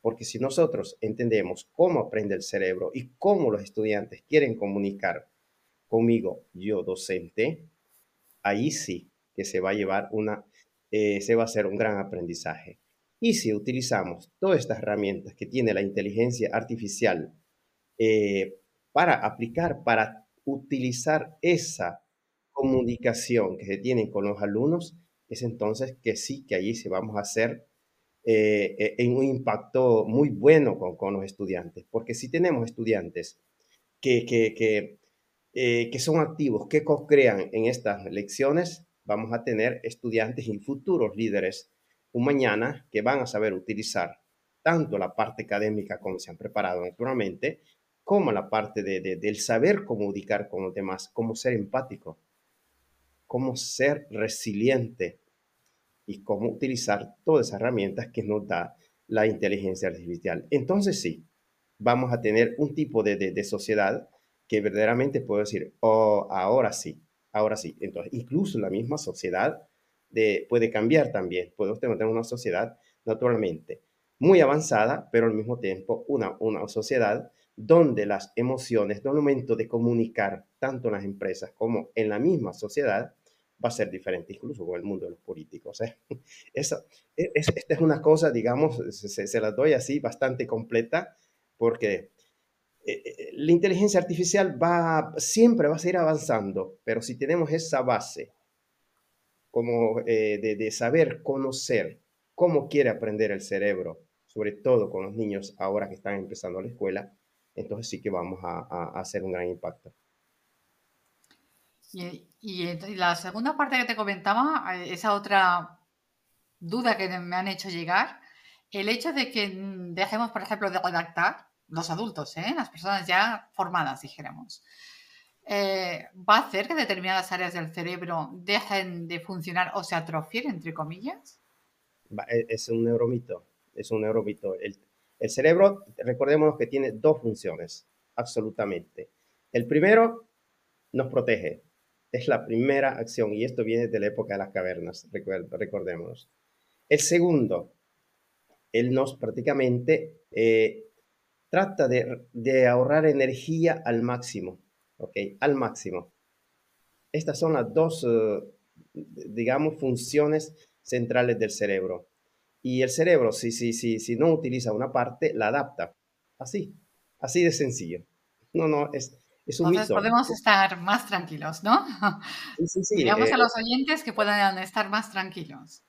Porque si nosotros entendemos cómo aprende el cerebro y cómo los estudiantes quieren comunicar conmigo, yo docente, ahí sí que se va a llevar una, eh, se va a hacer un gran aprendizaje. Y si utilizamos todas estas herramientas que tiene la inteligencia artificial eh, para aplicar, para utilizar esa comunicación que se tienen con los alumnos, es entonces que sí, que allí se vamos a hacer eh, eh, en un impacto muy bueno con, con, los estudiantes, porque si tenemos estudiantes que, que, que, que son activos, que co-crean en estas lecciones, vamos a tener estudiantes y futuros líderes un mañana que van a saber utilizar tanto la parte académica como se han preparado naturalmente, como la parte de, de, del saber comunicar con los demás, cómo ser empático, cómo ser resiliente y cómo utilizar todas esas herramientas que nos da la inteligencia artificial. Entonces sí, vamos a tener un tipo de, de sociedad que verdaderamente puedo decir, oh, ahora sí, ahora sí. Entonces, incluso la misma sociedad de, puede cambiar también. Podemos tener una sociedad naturalmente muy avanzada, pero al mismo tiempo una, una sociedad donde las emociones, en el momento de comunicar, tanto en las empresas como en la misma sociedad, va a ser diferente, incluso con el mundo de los políticos. ¿eh? E, es, esta es una cosa, digamos, se, se la doy así bastante completa, porque eh, eh, la inteligencia artificial va, siempre va a seguir avanzando, pero si tenemos esa base como eh, de, de saber conocer cómo quiere aprender el cerebro, sobre todo con los niños ahora que están empezando la escuela, entonces sí que vamos a, a hacer un gran impacto. Y, y, la segunda parte que te comentaba, eh, esa otra duda que me han hecho llegar, el hecho de que dejemos, por ejemplo, de redactar, los adultos, ¿eh? las personas ya formadas, dijéramos, eh, va a hacer que determinadas áreas del cerebro dejen de funcionar o se atrofien, entre comillas? E, es un neuromito, es un neuromito. El, cerebro, recordemos que tiene dos funciones, absolutamente. El primero, nos protege. Es la primera acción y esto viene de la época de las cavernas, recordemos. El segundo, él nos prácticamente eh, trata de, ahorrar energía al máximo, ¿ok? Al máximo. Estas son las dos, uh, digamos, funciones centrales del cerebro. Y el cerebro, si, si, si, si no utiliza una parte, la adapta. Así, así de sencillo. No, no, es, es un Entonces mito. podemos estar más tranquilos, ¿no? Sí, sí, sí. Digamos eh, a los oyentes que puedan estar más tranquilos.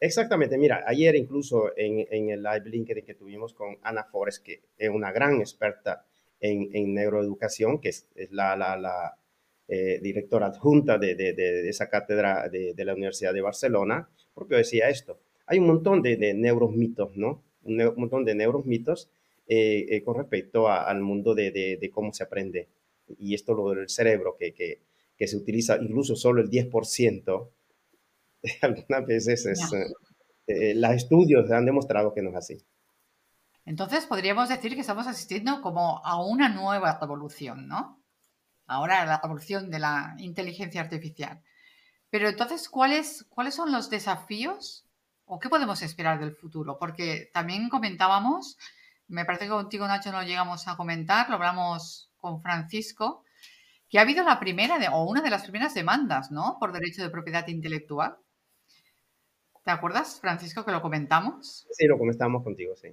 Exactamente, mira, ayer incluso en, en el live LinkedIn que tuvimos con Ana Forest, que es una gran experta en, en neuroeducación, que es, es la, la, la eh, directora adjunta de, de, de, esa cátedra de, de la Universidad de Barcelona, propio decía esto hay un montón de, de neuromitos, ¿no? Un, un, montón de neuromitos eh, eh, con respecto a, al mundo de, de, de, cómo se aprende. Y esto lo del cerebro, que, que, que se utiliza incluso solo el 10%, algunas veces es, eh, eh, los estudios han demostrado que no es así. Entonces podríamos decir que estamos asistiendo como a una nueva revolución, ¿no? Ahora la revolución de la inteligencia artificial. Pero entonces, ¿cuáles, ¿cuáles son los desafíos ¿O qué podemos esperar del futuro? Porque también comentábamos, me parece que contigo Nacho no llegamos a comentar, lo hablamos con Francisco, que ha habido la primera o una de las primeras demandas, ¿no? Por derecho de propiedad intelectual. ¿Te acuerdas, Francisco, que lo comentamos? Sí, lo comentamos contigo, sí.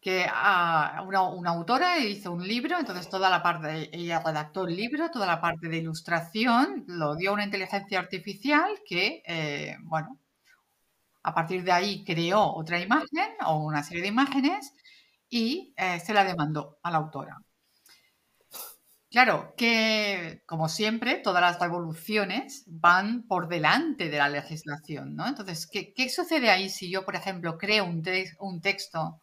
Que uh, una, una, autora hizo un libro, entonces toda la parte, ella redactó el libro, toda la parte de ilustración lo dio a una inteligencia artificial que, eh, bueno, a partir de ahí creó otra imagen o una serie de imágenes y eh, se la demandó a la autora. Claro, que como siempre, todas las revoluciones van por delante de la legislación, ¿no? Entonces, ¿qué, qué sucede ahí si yo, por ejemplo, creo un texto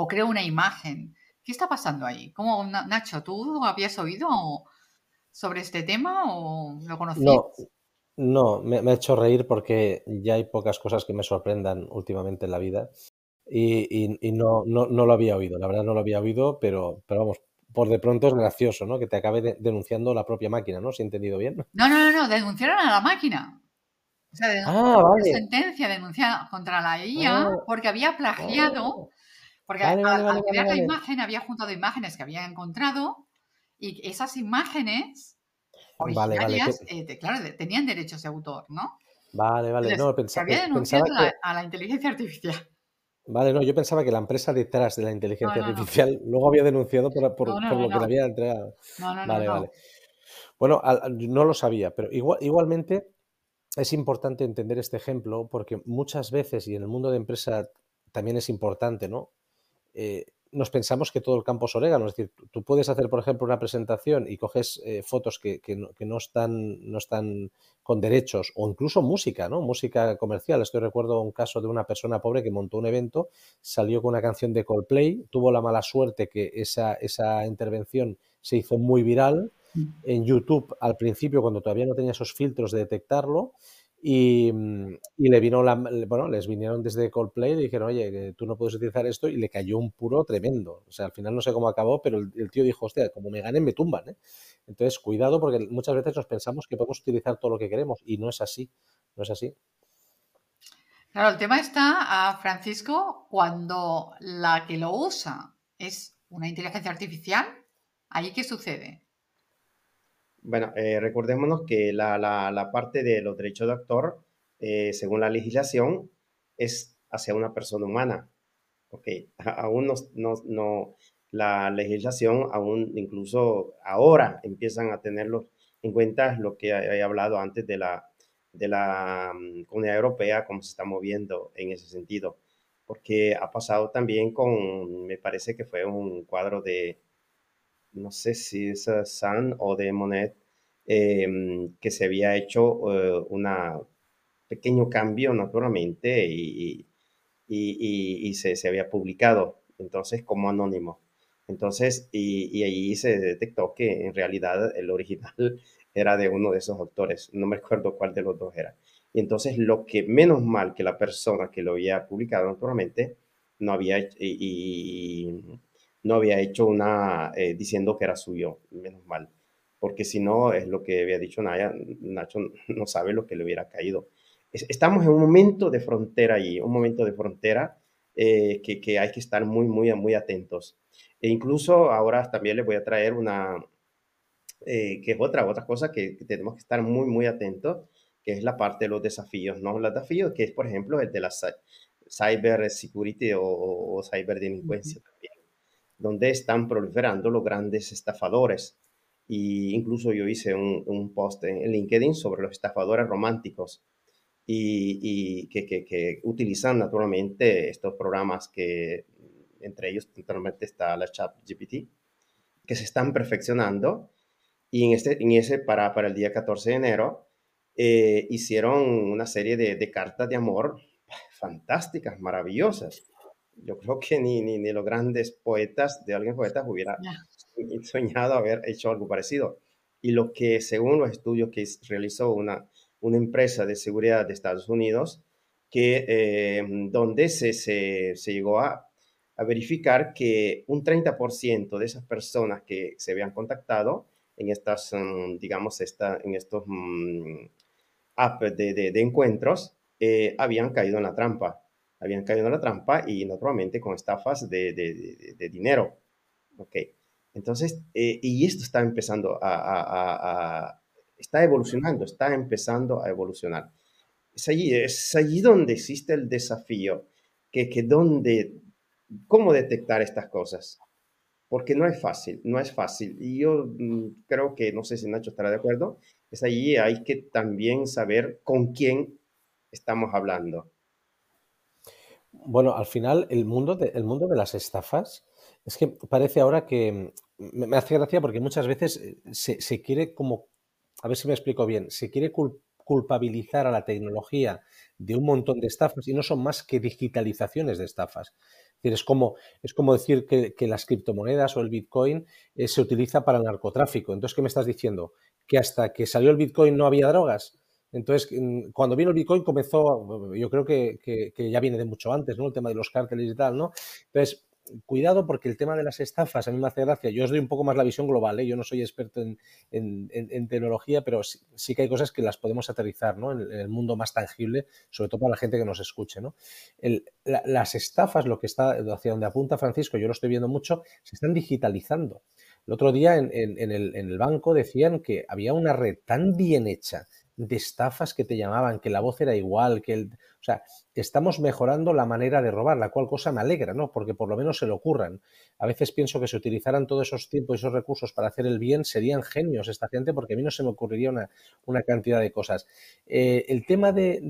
o creo una imagen? ¿Qué está pasando ahí? ¿Cómo, Nacho, tú habías oído sobre este tema o lo conocías? No, no me, ha hecho reír porque ya hay pocas cosas que me sorprendan últimamente en la vida y, y, no, no, no, lo había oído, la verdad no lo había oído, pero, pero vamos, por de pronto es gracioso, ¿no? Que te acabe denunciando la propia máquina, ¿no? Si he entendido bien. No, no, no, no, denunciaron a la máquina. O sea, ah, vale. sentencia denunciada contra la IA ah. porque había plagiado, oh. Porque al, crear la imagen había juntado imágenes que había encontrado y esas imágenes originarias, eh, claro, tenían derechos de autor, ¿no? Vale, vale, no, pensaba, había denunciado a la inteligencia artificial. Vale, no, yo pensaba que la empresa detrás de la inteligencia artificial luego había denunciado por, lo que le había entregado. Vale, vale. Bueno, no lo sabía, pero igual, igualmente es importante entender este ejemplo porque muchas veces, y en el mundo de empresa también es importante, ¿no? Eh, nos pensamos que todo el campo es orégano. Es decir, tú puedes hacer, por ejemplo, una presentación y coges eh, fotos que, no, están, no están con derechos o incluso música, ¿no? Música comercial. Estoy recuerdo un caso de una persona pobre que montó un evento, salió con una canción de Coldplay, tuvo la mala suerte que esa, esa intervención se hizo muy viral mm. en YouTube al principio, cuando todavía no tenía esos filtros de detectarlo, Mm, y, le vino la, bueno, les vinieron desde Coldplay y le dijeron, oye, tú no puedes utilizar esto y le cayó un puro tremendo. O sea, al final no sé cómo acabó, pero el, tío dijo, hostia, como me ganen, me tumban. ¿eh? Entonces, cuidado porque muchas veces nos pensamos que podemos utilizar todo lo que queremos y no es así, no es así. Claro, el tema está, a Francisco, cuando la que lo usa es una inteligencia artificial, ¿ahí qué sucede? Bueno, eh, recordémonos que la, la, parte de los derechos de actor, eh, según la legislación, es hacia una persona humana. Ok, aún no, no, no, la legislación, aún incluso ahora empiezan a tenerlo en cuenta lo que he hablado antes de la, de la mm, Comunidad Europea, cómo se está moviendo en ese sentido. Porque ha pasado también con, me parece que fue un cuadro de, no sé si es San o de Monet, em, que se había hecho uh, un pequeño cambio naturalmente y, y, se, se, había publicado entonces como anónimo. Entonces, y, ahí se detectó que en realidad el original era de uno de esos autores, no me acuerdo cuál de los dos era. Y entonces lo que menos mal que la persona que lo había publicado naturalmente no había, y, no había hecho una eh, diciendo que era suyo, menos mal, porque si no, es lo que había dicho Naya, Nacho no sabe lo que le hubiera caído. estamos en un momento de frontera allí, un momento de frontera eh, que, que, hay que estar muy, muy, muy atentos. E incluso ahora también les voy a traer una, eh, que es otra, otra cosa que, tenemos que estar muy, muy atentos, que es la parte de los desafíos, ¿no? Los desafíos que es, por ejemplo, el de la cyber security o, o cyber delincuencia también donde están proliferando los grandes estafadores. Y incluso yo hice un, post en LinkedIn sobre los estafadores románticos y, que, utilizan naturalmente estos programas que entre ellos naturalmente está la chat GPT, que se están perfeccionando. Y en, este, en ese, para, para el día 14 de enero, eh, hicieron una serie de, de cartas de amor fantásticas, maravillosas yo creo que ni, ni, ni los grandes poetas de alguien poeta hubiera soñado haber hecho algo parecido. Y lo que, según los estudios que realizó una, una empresa de seguridad de Estados Unidos, que, eh, donde se, se, se llegó a, a, verificar que un 30% de esas personas que se habían contactado en estas, mm, digamos, esta, en estos mm, apps de, de, de encuentros, eh, habían caído en la trampa habían caído en la trampa y naturalmente con estafas de, de, de, dinero. Ok, entonces, eh, y esto está empezando a, a, a, está evolucionando, está empezando a evolucionar. Es allí, es allí donde existe el desafío, que, que donde, cómo detectar estas cosas, porque no es fácil, no es fácil. Y yo mm, creo que, no sé si Nacho estará de acuerdo, es allí hay que también saber con quién estamos hablando bueno, al final el mundo de, mundo de las estafas es que parece ahora que me, hace gracia porque muchas veces eh, se, quiere como, a ver si me explico bien, se quiere culpabilizar a la tecnología de un montón de estafas y no son más que digitalizaciones de estafas. Es, decir, es, como, es como decir que, las criptomonedas o el Bitcoin eh, se utiliza para el narcotráfico. Entonces, ¿qué me estás diciendo? ¿Que hasta que salió el Bitcoin no había drogas? Entonces, mm, cuando vino el Bitcoin comenzó, yo creo que, ya viene de mucho antes, ¿no? El tema de los cárteles y tal, ¿no? Entonces, cuidado porque el tema de las estafas a mí me hace gracia. Yo os doy un poco más la visión global, ¿eh? yo no soy experto en, tecnología, pero sí, que hay cosas que las podemos aterrizar ¿no? en, el mundo más tangible, sobre todo para la gente que nos escuche. ¿no? las estafas, lo que está hacia donde apunta Francisco, yo lo estoy viendo mucho, se están digitalizando. El otro día en, el, en el banco decían que había una red tan bien hecha de estafas que te llamaban, que la voz era igual, que el... O sea, estamos mejorando la manera de robar, la cual cosa me alegra, ¿no? Porque por lo menos se le ocurran. A veces pienso que si utilizaran todos esos tiempos y esos recursos para hacer el bien, serían genios esta gente, porque a mí no se me ocurriría una, una cantidad de cosas. Eh, el tema de,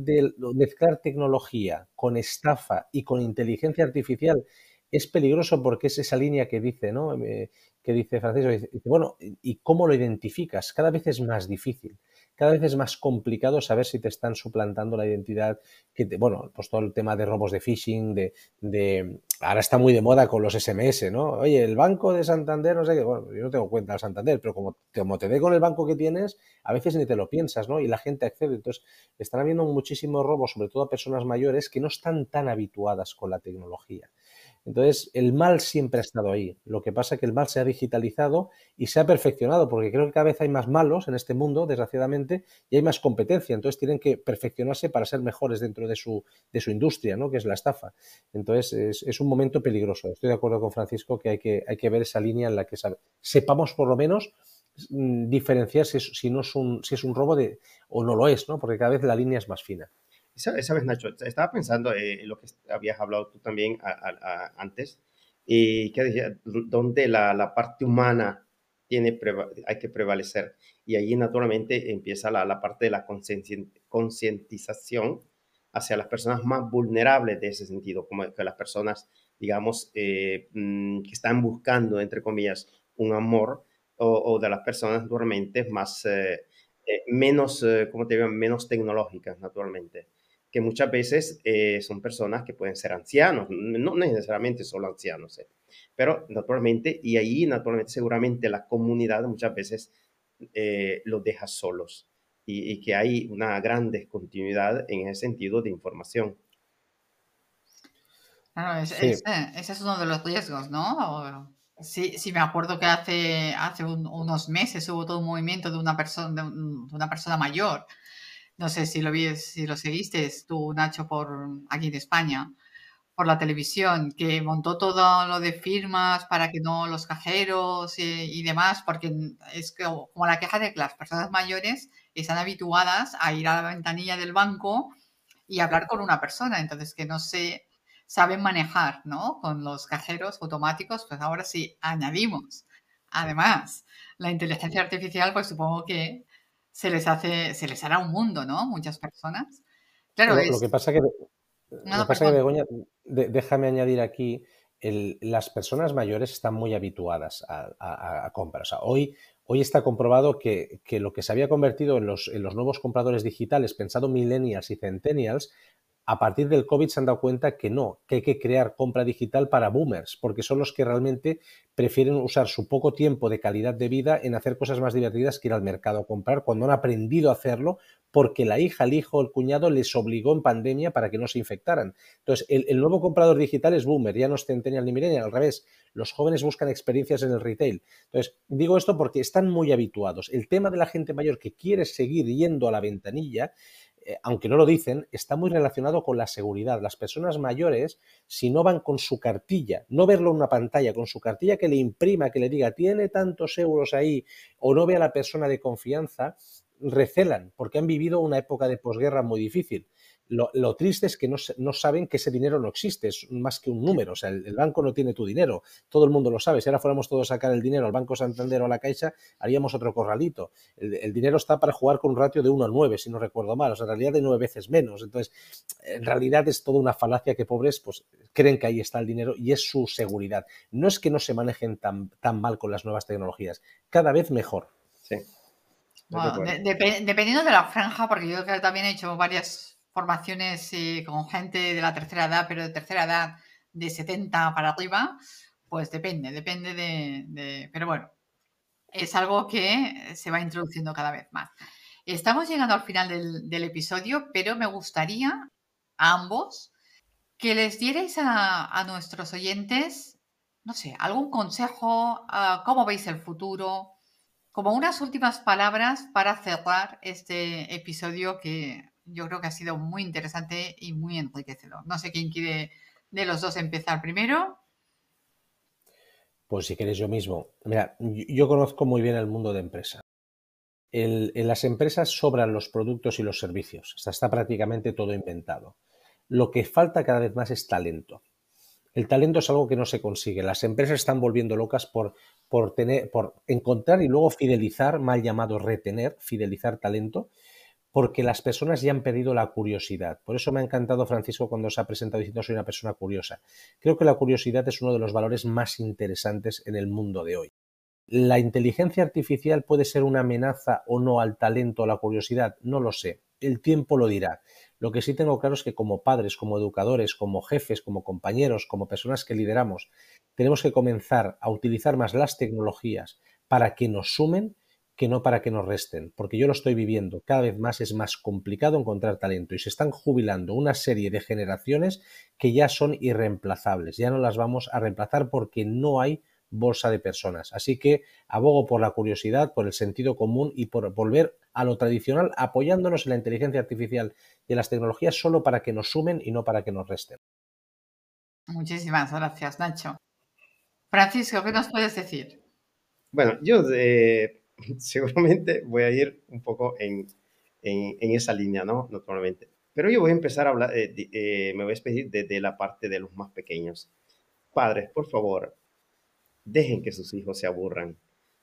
mezclar tecnología con estafa y con inteligencia artificial es peligroso porque es esa línea que dice, ¿no? Eh, que dice Francisco, bueno, ¿y cómo lo identificas? Cada vez es más difícil cada vez es más complicado saber si te están suplantando la identidad. Que bueno, pues todo el tema de robos de phishing, de, ahora está muy de moda con los SMS, ¿no? Oye, el banco de Santander, no sé qué, bueno, yo no tengo cuenta de Santander, pero como, como te ve con el banco que tienes, a veces ni te lo piensas, ¿no? Y la gente accede. Entonces, están habiendo muchísimos robos, sobre todo a personas mayores que no están tan habituadas con la tecnología. Entonces, el mal siempre ha estado ahí. Lo que pasa es que el mal se ha digitalizado y se ha perfeccionado, porque creo que cada vez hay más malos en este mundo, desgraciadamente, y hay más competencia. Entonces, tienen que perfeccionarse para ser mejores dentro de su, de su industria, ¿no? que es la estafa. Entonces, es, un momento peligroso. Estoy de acuerdo con Francisco que hay que, hay que ver esa línea en la que sepamos por lo menos mm, diferenciar si, no es un, si es un robo de, o no lo es, ¿no? porque cada vez la línea es más fina. Sabes, Nacho, estaba pensando eh, lo que habías hablado tú también antes, y que decía, donde la, la, parte humana tiene hay que prevalecer. Y ahí naturalmente empieza la, la parte de la concientización hacia las personas más vulnerables de ese sentido, como que las personas, digamos, eh, mm, que están buscando, entre comillas, un amor, o, de las personas naturalmente más, eh, menos, como te digo, menos tecnológicas, naturalmente que muchas veces eh, son personas que pueden ser ancianos, no necesariamente solo ancianos, eh, pero naturalmente, y ahí naturalmente seguramente la comunidad muchas veces eh, los deja solos y, que hay una gran descontinuidad en ese sentido de información. Claro, ese es uno de los riesgos, ¿no? Sí, sí, me acuerdo que hace, hace unos meses hubo todo un movimiento de una persona, de una persona mayor no sé si lo vi, si lo seguiste tú, Nacho, por aquí en España, por la televisión, que montó todo lo de firmas para que no los cajeros y, demás, porque es como la queja de que las personas mayores están habituadas a ir a la ventanilla del banco y hablar con una persona, entonces que no se saben manejar, ¿no? Con los cajeros automáticos, pues ahora sí añadimos, además, la inteligencia artificial, pues supongo que se les hace, se les hará un mundo, ¿no? Muchas personas. Claro, lo, que pasa que, lo pasa que Begoña, déjame añadir aquí, las personas mayores están muy habituadas a, compras. hoy, hoy está comprobado que, lo que se había convertido en los, en los nuevos compradores digitales, pensado millennials y centennials, a partir del COVID se han dado cuenta que no, que hay que crear compra digital para boomers, porque son los que realmente prefieren usar su poco tiempo de calidad de vida en hacer cosas más divertidas que ir al mercado a comprar cuando han aprendido a hacerlo porque la hija, el hijo, el cuñado les obligó en pandemia para que no se infectaran. Entonces, el, nuevo comprador digital es boomer, ya no es centennial ni millennial, al revés. Los jóvenes buscan experiencias en el retail. Entonces, digo esto porque están muy habituados. El tema de la gente mayor que quiere seguir yendo a la ventanilla aunque no lo dicen, está muy relacionado con la seguridad. Las personas mayores, si no van con su cartilla, no verlo en una pantalla, con su cartilla que le imprima, que le diga, tiene tantos euros ahí, o no ve a la persona de confianza, recelan, porque han vivido una época de posguerra muy difícil. Lo, triste es que no, no, saben que ese dinero no existe, es más que un número. O sea, el, banco no tiene tu dinero. Todo el mundo lo sabe. Si ahora fuéramos todos a sacar el dinero al Banco Santander o a la Caixa, haríamos otro corralito. El, dinero está para jugar con un ratio de 1 a 9, si no recuerdo mal. O sea, en realidad de nueve veces menos. Entonces, en realidad es toda una falacia que pobres pues, creen que ahí está el dinero y es su seguridad. No es que no se manejen tan, tan mal con las nuevas tecnologías, cada vez mejor. Sí. dependiendo de la franja, porque yo también he hecho varias formaciones eh, con gente de la tercera edad, pero de tercera edad de 70 para arriba, pues depende, depende de, Pero bueno, es algo que se va introduciendo cada vez más. Estamos llegando al final del, episodio, pero me gustaría a ambos que les dierais a, nuestros oyentes, no sé, algún consejo, cómo veis el futuro, como unas últimas palabras para cerrar este episodio que yo creo que ha sido muy interesante y muy enriquecedor. No sé quién quiere de los dos empezar primero. Pues si queréis yo mismo. Mira, yo conozco muy bien el mundo de empresa. en las empresas sobran los productos y los servicios. está prácticamente todo inventado. Lo que falta cada vez más es talento. El talento es algo que no se consigue. Las empresas están volviendo locas por, por, tener, por encontrar y luego fidelizar, mal llamado retener, fidelizar talento, porque las personas ya han perdido la curiosidad. Por eso me ha encantado Francisco cuando se ha presentado diciendo soy una persona curiosa. Creo que la curiosidad es uno de los valores más interesantes en el mundo de hoy. ¿La inteligencia artificial puede ser una amenaza o no al talento o la curiosidad? No lo sé. El tiempo lo dirá. Lo que sí tengo claro es que como padres, como educadores, como jefes, como compañeros, como personas que lideramos, tenemos que comenzar a utilizar más las tecnologías para que nos sumen que no para que nos resten, porque yo lo estoy viviendo. Cada vez más es más complicado encontrar talento y se están jubilando una serie de generaciones que ya son irreemplazables. Ya no las vamos a reemplazar porque no hay bolsa de personas. Así que abogo por la curiosidad, por el sentido común y por volver a lo tradicional, apoyándonos en la inteligencia artificial y en las tecnologías solo para que nos sumen y no para que nos resten. Muchísimas gracias, Nacho. Francisco, ¿qué nos puedes decir? Bueno, yo de seguramente voy a ir un poco en, en, esa línea, ¿no? Naturalmente. Pero yo voy a empezar a hablar, eh, eh, me voy a despedir desde la parte de los más pequeños. Padres, por favor, dejen que sus hijos se aburran,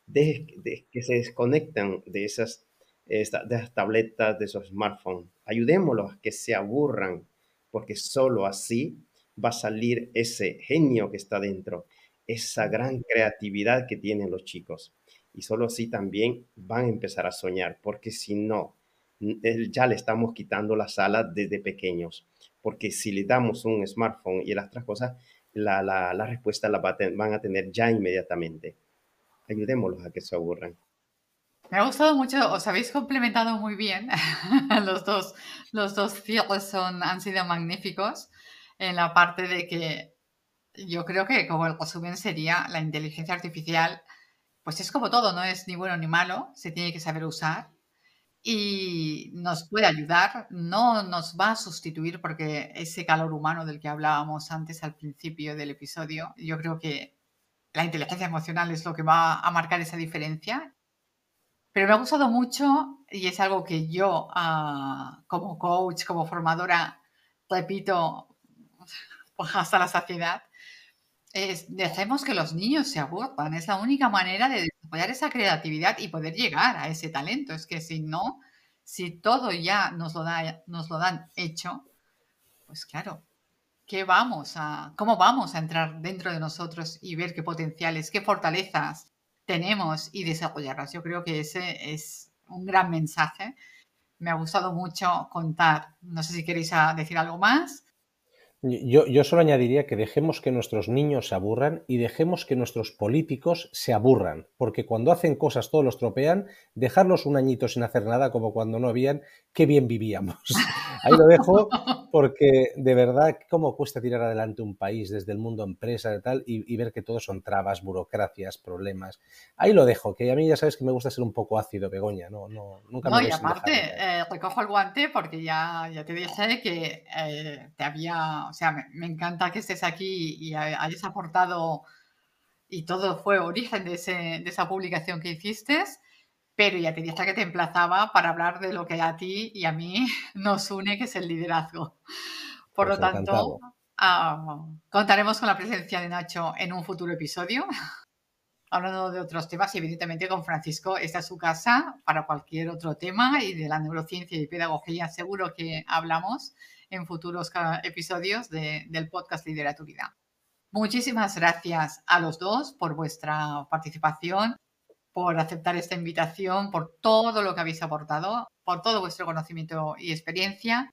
dejen que se desconecten de esas, de esas tabletas, de esos smartphones. Ayudémoslos a que se aburran, porque solo así va a salir ese genio que está dentro, esa gran creatividad que tienen los chicos y solo así también van a empezar a soñar, porque si no, ya le estamos quitando las alas desde pequeños, porque si le damos un smartphone y las otras cosas, la, la, la respuesta la van a tener ya inmediatamente. Ayudémoslos a que se aburran. Me ha gustado mucho, os habéis complementado muy bien. los dos, los dos son, han sido magníficos en la parte de que yo creo que como el resumen sería la inteligencia artificial pues es como todo, no es ni bueno ni malo, se tiene que saber usar y nos puede ayudar, no nos va a sustituir porque ese calor humano del que hablábamos antes al principio del episodio, yo creo que la inteligencia emocional es lo que va a marcar esa diferencia. Pero me ha gustado mucho y es algo que yo ah, como coach, como formadora, repito hasta la saciedad, dejemos que los niños se aburran. Es la única manera de desarrollar esa creatividad y poder llegar a ese talento. Es que si no, si todo ya nos lo, da, nos lo dan hecho, pues claro, ¿qué vamos a, ¿cómo vamos a entrar dentro de nosotros y ver qué potenciales, qué fortalezas tenemos y desarrollarlas? Yo creo que ese es un gran mensaje. Me ha gustado mucho contar. No sé si queréis decir algo más. Yo, yo, solo añadiría que dejemos que nuestros niños se aburran y dejemos que nuestros políticos se aburran, porque cuando hacen cosas todos los tropean, dejarlos un añito sin hacer nada como cuando no habían, qué bien vivíamos. Ahí lo dejo porque de verdad cómo cuesta tirar adelante un país desde el mundo empresa y tal y, ver que todo son trabas, burocracias, problemas. Ahí lo dejo, que a mí ya sabes que me gusta ser un poco ácido, Begoña, no, no, nunca no, y aparte, eh, recojo el guante porque ya, ya te dije que eh, te había o sea, me, encanta que estés aquí y hayas aportado, y todo fue origen de, esa publicación que hiciste. Pero ya te dije que te emplazaba para hablar de lo que a ti y a mí nos une, que es el liderazgo. Por Pues lo tanto, ah, contaremos con la presencia de Nacho en un futuro episodio, hablando de otros temas y evidentemente con Francisco, esta es su casa para cualquier otro tema y de la neurociencia y pedagogía seguro que hablamos en futuros ca- episodios de- del podcast Lidera tu vida. Muchísimas gracias a los dos por vuestra participación, por aceptar esta invitación, por todo lo que habéis aportado, por todo vuestro conocimiento y experiencia.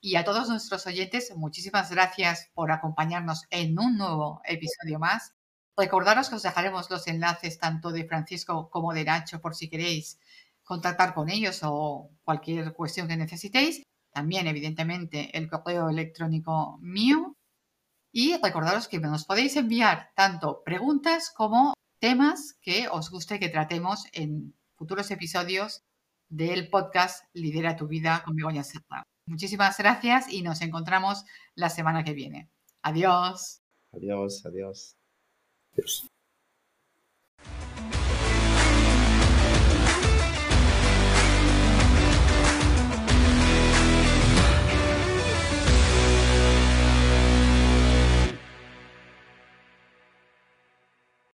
Y a todos nuestros oyentes, muchísimas gracias por acompañarnos en un nuevo episodio más. Recordaros que os dejaremos los enlaces tanto de Francisco como de Nacho por si queréis contactar con ellos o cualquier cuestión que necesitéis. También, evidentemente, el correo electrónico mío. Y recordaros que nos podéis enviar tanto preguntas como temas que os guste que tratemos en futuros episodios del podcast Lidera tu vida con Begoña Serra. Muchísimas gracias y nos encontramos la semana que viene. Adiós. Adiós, adiós. Pues,